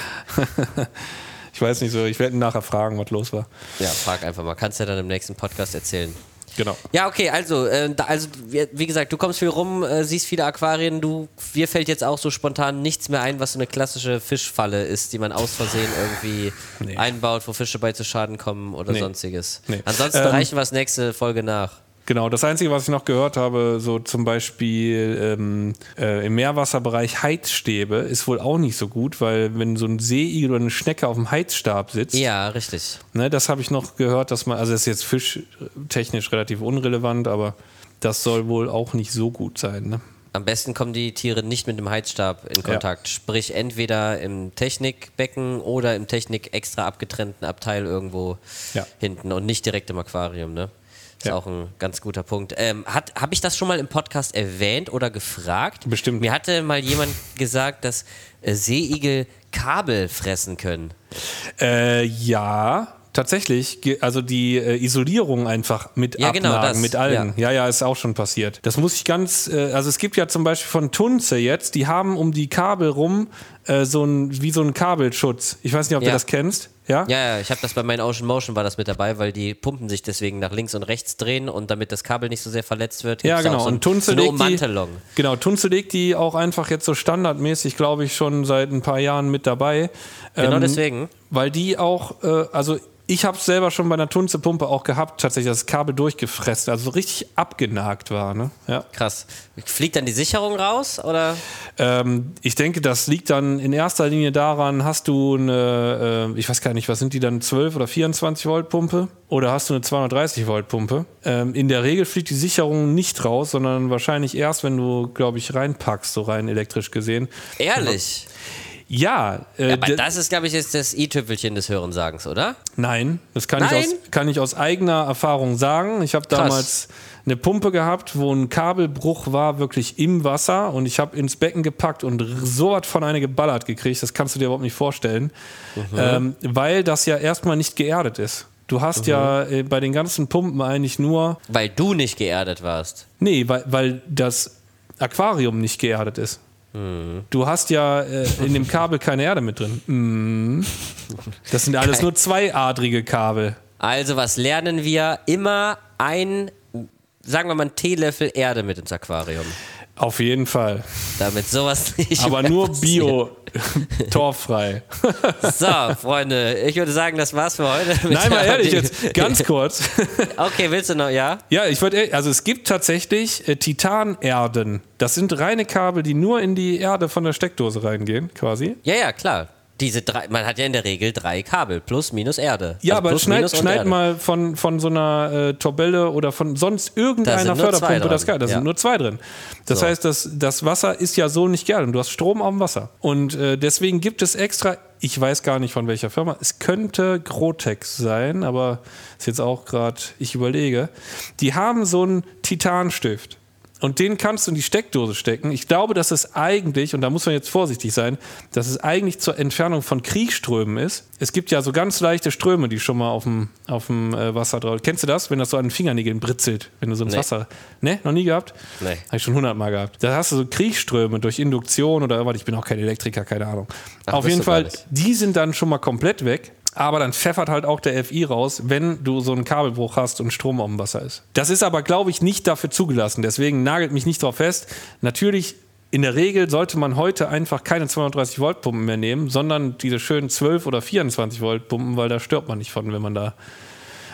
Ich weiß nicht so, ich werde ihn nachher fragen, was los war. Ja, frag einfach mal. Kannst du ja dann im nächsten Podcast erzählen. Genau. Ja, okay, also, äh, da, also wie, gesagt, du kommst viel rum, äh, siehst viele Aquarien, du, dir fällt jetzt auch so spontan nichts mehr ein, was so eine klassische Fischfalle ist, die man aus Versehen irgendwie Nee. einbaut, wo Fische bei zu Schaden kommen oder Nee. sonstiges. Nee. Ansonsten Ähm, reichen wir es nächste Folge nach. Genau, das Einzige, was ich noch gehört habe, so zum Beispiel ähm, äh, im Meerwasserbereich Heizstäbe, ist wohl auch nicht so gut, weil wenn so ein Seeigel oder eine Schnecke auf dem Heizstab sitzt, Ja, richtig. ne, das habe ich noch gehört, dass man, also das ist jetzt fischtechnisch relativ unrelevant, aber das soll wohl auch nicht so gut sein. Ne? Am besten kommen die Tiere nicht mit dem Heizstab in Kontakt. Sprich, entweder im Technikbecken oder im Technik extra abgetrennten Abteil irgendwo Ja. hinten und nicht direkt im Aquarium, ne? Ist auch ein ganz guter Punkt. Ähm, Habe ich das schon mal im Podcast erwähnt oder gefragt? Bestimmt. Mir hatte mal jemand gesagt, dass äh, Seeigel Kabel fressen können. Äh, ja, tatsächlich. Also die äh, Isolierung einfach mit Ja, genau, Abnagen, das, mit Algen. Ja. ja, ist auch schon passiert. Das muss ich ganz, äh, also es gibt ja zum Beispiel von Tunze jetzt, die haben um die Kabel rum äh, so ein, wie so ein Kabelschutz. Ich weiß nicht, ob du Ja. das kennst. Ja? Ja, ja, ich habe das bei meinen Ocean Motion war das mit dabei, weil die Pumpen sich deswegen nach links und rechts drehen und damit das Kabel nicht so sehr verletzt wird. Ja, genau. auch So und Tunze legt die, genau, Tunze legt die auch einfach jetzt so standardmäßig, glaube ich, schon seit ein paar Jahren mit dabei. Genau Ähm, deswegen. Weil die auch, äh, also ich habe es selber schon bei einer Tunze-Pumpe auch gehabt, tatsächlich das Kabel durchgefressen, also so richtig abgenagt war. Ne? Ja. Krass. Fliegt dann die Sicherung raus oder? Ähm, ich denke, das liegt dann in erster Linie daran, hast du eine, äh, ich weiß gar nicht, was sind die dann, 12 oder 24 Volt Pumpe oder hast du eine 230 Volt Pumpe? Ähm, in der Regel fliegt die Sicherung nicht raus, sondern wahrscheinlich erst, wenn du, glaube ich, reinpackst, so rein elektrisch gesehen. Ehrlich. Ja, äh, Aber das ist, glaube ich, jetzt das i-Tüpfelchen des Hörensagens, oder? Nein, das kann, Nein? Ich, aus, kann ich aus eigener Erfahrung sagen. Ich habe damals eine Pumpe gehabt, wo ein Kabelbruch war, wirklich im Wasser. Und ich habe ins Becken gepackt und so was von eine geballert gekriegt. Das kannst du dir überhaupt nicht vorstellen. Ähm, weil das ja erstmal nicht geerdet ist. Du hast ja äh, bei den ganzen Pumpen eigentlich nur. Weil du nicht geerdet warst. Nee, weil, weil das Aquarium nicht geerdet ist. Du hast ja äh, in dem Kabel keine Erde mit drin. Mm. Das sind alles nur zweiadrige Kabel. Also, was lernen wir? Immer ein, sagen wir mal, einen Teelöffel Erde mit ins Aquarium. Auf jeden Fall. Damit sowas nicht. Aber nur passiert. Bio, torfrei. So, Freunde, ich würde sagen, das war's für heute. Nein, mal ehrlich, jetzt ganz kurz. Okay, willst du noch, ja? Ja, ich würde, also es gibt tatsächlich äh, Titanerden. Das sind reine Kabel, die nur in die Erde von der Steckdose reingehen, quasi. Ja, ja, klar. Diese drei, man hat ja in der Regel drei Kabel, plus minus Erde. Ja, Also aber plus, schneid, schneid mal von, von so einer äh, Torbelle oder von sonst irgendeiner Förderpumpe das geil. Da ja. sind nur zwei drin. Das So. heißt, das, das Wasser ist ja so nicht geil und du hast Strom auf dem Wasser. Und äh, deswegen gibt es extra, ich weiß gar nicht von welcher Firma, es könnte Grotex sein, aber ist jetzt auch gerade, ich überlege. Die haben so einen Titanstift. Und den kannst du in die Steckdose stecken. Ich glaube, dass es eigentlich, und da muss man jetzt vorsichtig sein, dass es eigentlich zur Entfernung von Kriechströmen ist. Es gibt ja so ganz leichte Ströme, die schon mal auf dem, auf dem äh, Wasser drauf. Kennst du das, wenn das so an den Fingernägeln britzelt, wenn du so ins Nee. Wasser. Ne, noch nie gehabt? Nee. Habe ich schon hundertmal gehabt. Da hast du so Kriechströme durch Induktion oder irgendwas. Ich bin auch kein Elektriker, keine Ahnung. Ach, auf jeden Fall, die sind dann schon mal komplett weg. Aber dann pfeffert halt auch der FI raus, wenn du so einen Kabelbruch hast und Strom auf dem Wasser ist. Das ist aber, glaube ich, nicht dafür zugelassen. Deswegen nagelt mich nicht drauf fest. Natürlich, in der Regel sollte man heute einfach keine 230 Volt Pumpen mehr nehmen, sondern diese schönen 12 oder 24 Volt Pumpen, weil da stirbt man nicht von, wenn man da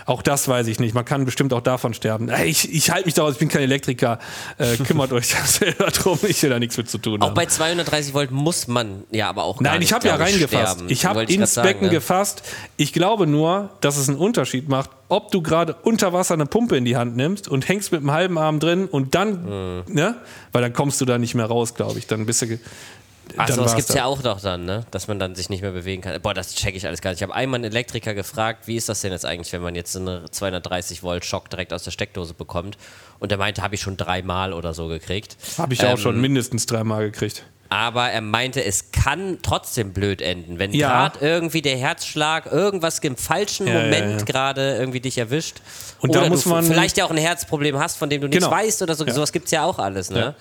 auch das weiß ich nicht. Man kann bestimmt auch davon sterben. Ey, Ich, ich halte mich daraus, ich bin kein Elektriker. Äh, kümmert euch da selber drum, ich will da nichts mit zu tun Auch haben. bei 230 Volt muss man ja aber auch Nein, nicht, ich habe ja reingefasst. sterben. Ich habe ins sagen, Becken ne? gefasst. Ich glaube nur, dass es einen Unterschied macht, ob du gerade unter Wasser eine Pumpe in die Hand nimmst und hängst mit einem halben Arm drin und dann, Mhm. ne? Weil dann kommst du da nicht mehr raus, glaube ich. Dann bist du. Sowas war's gibt es das. ja auch doch dann, ne? Dass man dann sich nicht mehr bewegen kann. Boah, das checke ich alles gar nicht. Ich habe einmal einen Elektriker gefragt, wie ist das denn jetzt eigentlich, wenn man jetzt so eine 230 Volt Schock direkt aus der Steckdose bekommt? Und er meinte, habe ich schon dreimal oder so gekriegt. Habe ich auch Ähm, schon mindestens dreimal gekriegt. Aber er meinte, es kann trotzdem blöd enden, wenn Ja. gerade irgendwie der Herzschlag irgendwas im falschen Ja, Moment ja. gerade irgendwie dich erwischt. Und da oder muss du man- vielleicht ja auch ein Herzproblem hast, von dem du nichts Genau. weißt oder so. Sowas gibt es ja auch alles, ne?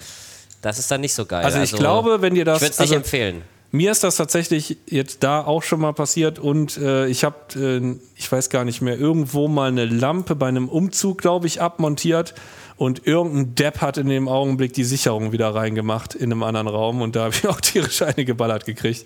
Das ist dann nicht so geil. Also ich glaube, wenn dir das- Ich würde es nicht also- empfehlen. Mir ist das tatsächlich jetzt da auch schon mal passiert und äh, ich habe, äh, ich weiß gar nicht mehr, irgendwo mal eine Lampe bei einem Umzug, glaube ich, abmontiert und irgendein Depp hat in dem Augenblick die Sicherung wieder reingemacht in einem anderen Raum und da habe ich auch tierisch eine geballert gekriegt.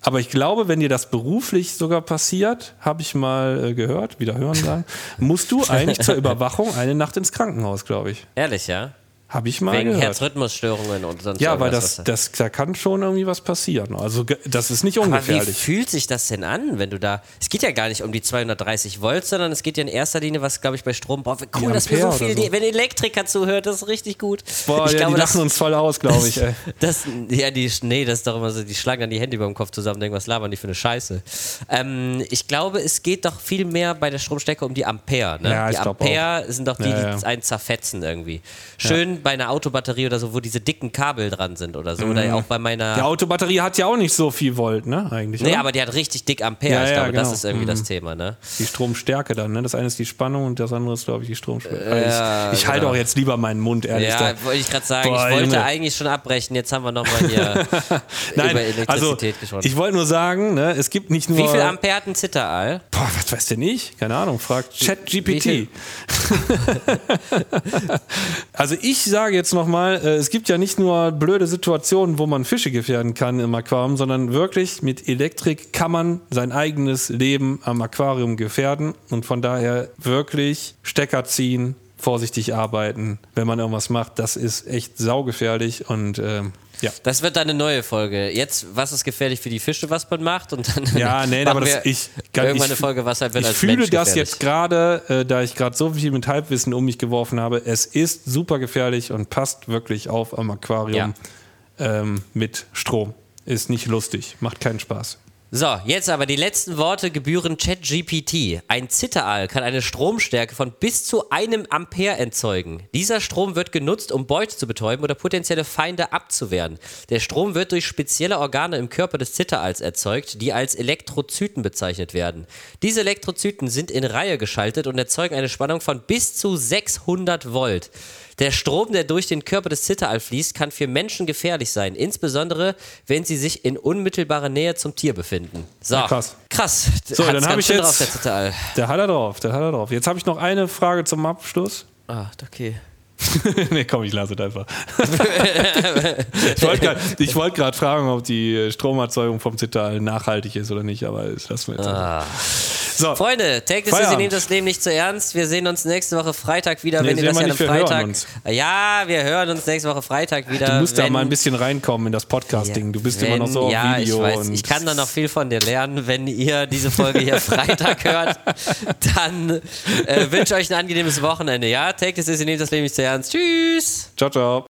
Aber ich glaube, wenn dir das beruflich sogar passiert, habe ich mal äh, gehört, wieder hören sagen, musst du eigentlich zur Überwachung eine Nacht ins Krankenhaus, glaube ich. Ehrlich, ja? Habe ich mal Wegen gehört. Herzrhythmusstörungen und sonst Ja, weil das, das, da kann schon irgendwie was passieren. Also das ist nicht Aber wie ungefährlich. fühlt sich das denn an, wenn du da. Es geht ja gar nicht um die 230 Volt, sondern es geht ja in erster Linie, was glaube ich bei Strom braucht. Cool, dass wir so viel. so. Die, wenn Elektriker zuhört, das ist richtig gut. Boah, ich ja, glaube, die das, lachen uns voll aus, glaube ich. Ey. das, ja, die, nee, das ist doch immer so, die schlagen dann die Hände über dem Kopf zusammen und denken, was labern die für eine Scheiße. Ähm, ich glaube, es geht doch viel mehr bei der Stromstärke um die Ampere. Ne? Ja, die Ampere sind doch die, Ja, ja. die einen zerfetzen irgendwie. Schön bei einer Autobatterie oder so, wo diese dicken Kabel dran sind oder so. Oder auch bei meiner. Die Autobatterie hat ja auch nicht so viel Volt, ne? Eigentlich. Nee, oder? aber die hat richtig dick Ampere. Ja, ich ja, glaube, das genau. ist irgendwie das Thema, ne? die Stromstärke dann, ne? Das eine ist die Spannung und das andere ist, glaube ich, die Stromstärke. Ja, ich ich halte genau. auch jetzt lieber meinen Mund, ehrlich. Ja, da. wollte ich gerade sagen. Boah, ich wollte Junge. eigentlich schon abbrechen. Jetzt haben wir nochmal hier Nein, über also Elektrizität gesprochen. ich wollte nur sagen, ne, es gibt nicht nur. Wie viel Ampere hat ein Zitteraal? Boah, was weiß denn ich? Keine Ahnung, fragt ChatGPT. also ich sage jetzt nochmal, äh, es gibt ja nicht nur blöde Situationen, wo man Fische gefährden kann im Aquarium, sondern wirklich mit Elektrik kann man sein eigenes Leben am Aquarium gefährden und von daher wirklich Stecker ziehen, vorsichtig arbeiten, wenn man irgendwas macht. Das ist echt saugefährlich und ähm, ja. Das wird dann eine neue Folge. Jetzt, was ist gefährlich für die Fische, was man macht? Und dann Ja, nee, aber das, ich, irgendwann ich, eine Folge, was halt wird ich als fühle Mensch das gefährlich. jetzt gerade, äh, da ich gerade so viel mit Halbwissen um mich geworfen habe. Es ist super gefährlich und passt wirklich auf am Aquarium ähm, mit Strom. Ist nicht lustig, macht keinen Spaß. So, jetzt aber die letzten Worte gebühren ChatGPT. Ein Zitteraal kann eine Stromstärke von bis zu einem Ampere erzeugen. Dieser Strom wird genutzt, um Beute zu betäuben oder potenzielle Feinde abzuwehren. Der Strom wird durch spezielle Organe im Körper des Zitteraals erzeugt, die als Elektrozyten bezeichnet werden. Diese Elektrozyten sind in Reihe geschaltet und erzeugen eine Spannung von bis zu 600 Volt. Der Strom, der durch den Körper des Zitteraal fließt, kann für Menschen gefährlich sein, insbesondere wenn sie sich in unmittelbarer Nähe zum Tier befinden. So, Ja, krass. Krass. So, Hat's dann habe ich jetzt. drauf, der Zitteraal. Der hat er drauf, der hat er drauf. Jetzt habe ich noch eine Frage zum Abschluss. Ah, okay. nee, komm, ich lasse es einfach. ich wollte gerade wollt grad fragen, ob die Stromerzeugung vom Zital nachhaltig ist oder nicht, aber das lassen wir jetzt einfach. So, Freunde, take this easy, nehmt das Leben nicht zu ernst. Wir sehen uns nächste Woche Freitag wieder, Nee, wenn ihr das ja am Freitag. uns. Ja, wir hören uns nächste Woche Freitag wieder. du musst da wenn- mal ein bisschen reinkommen in das Podcasting. Du bist immer noch so auf ja, Video. ich weiß. und Ich kann da noch viel von dir lernen. Wenn ihr diese Folge hier Freitag hört, dann äh, wünsche ich euch ein angenehmes Wochenende. Ja, take this easy, nehmt das Leben nicht zu ernst. Tschüss. Ciao, ciao.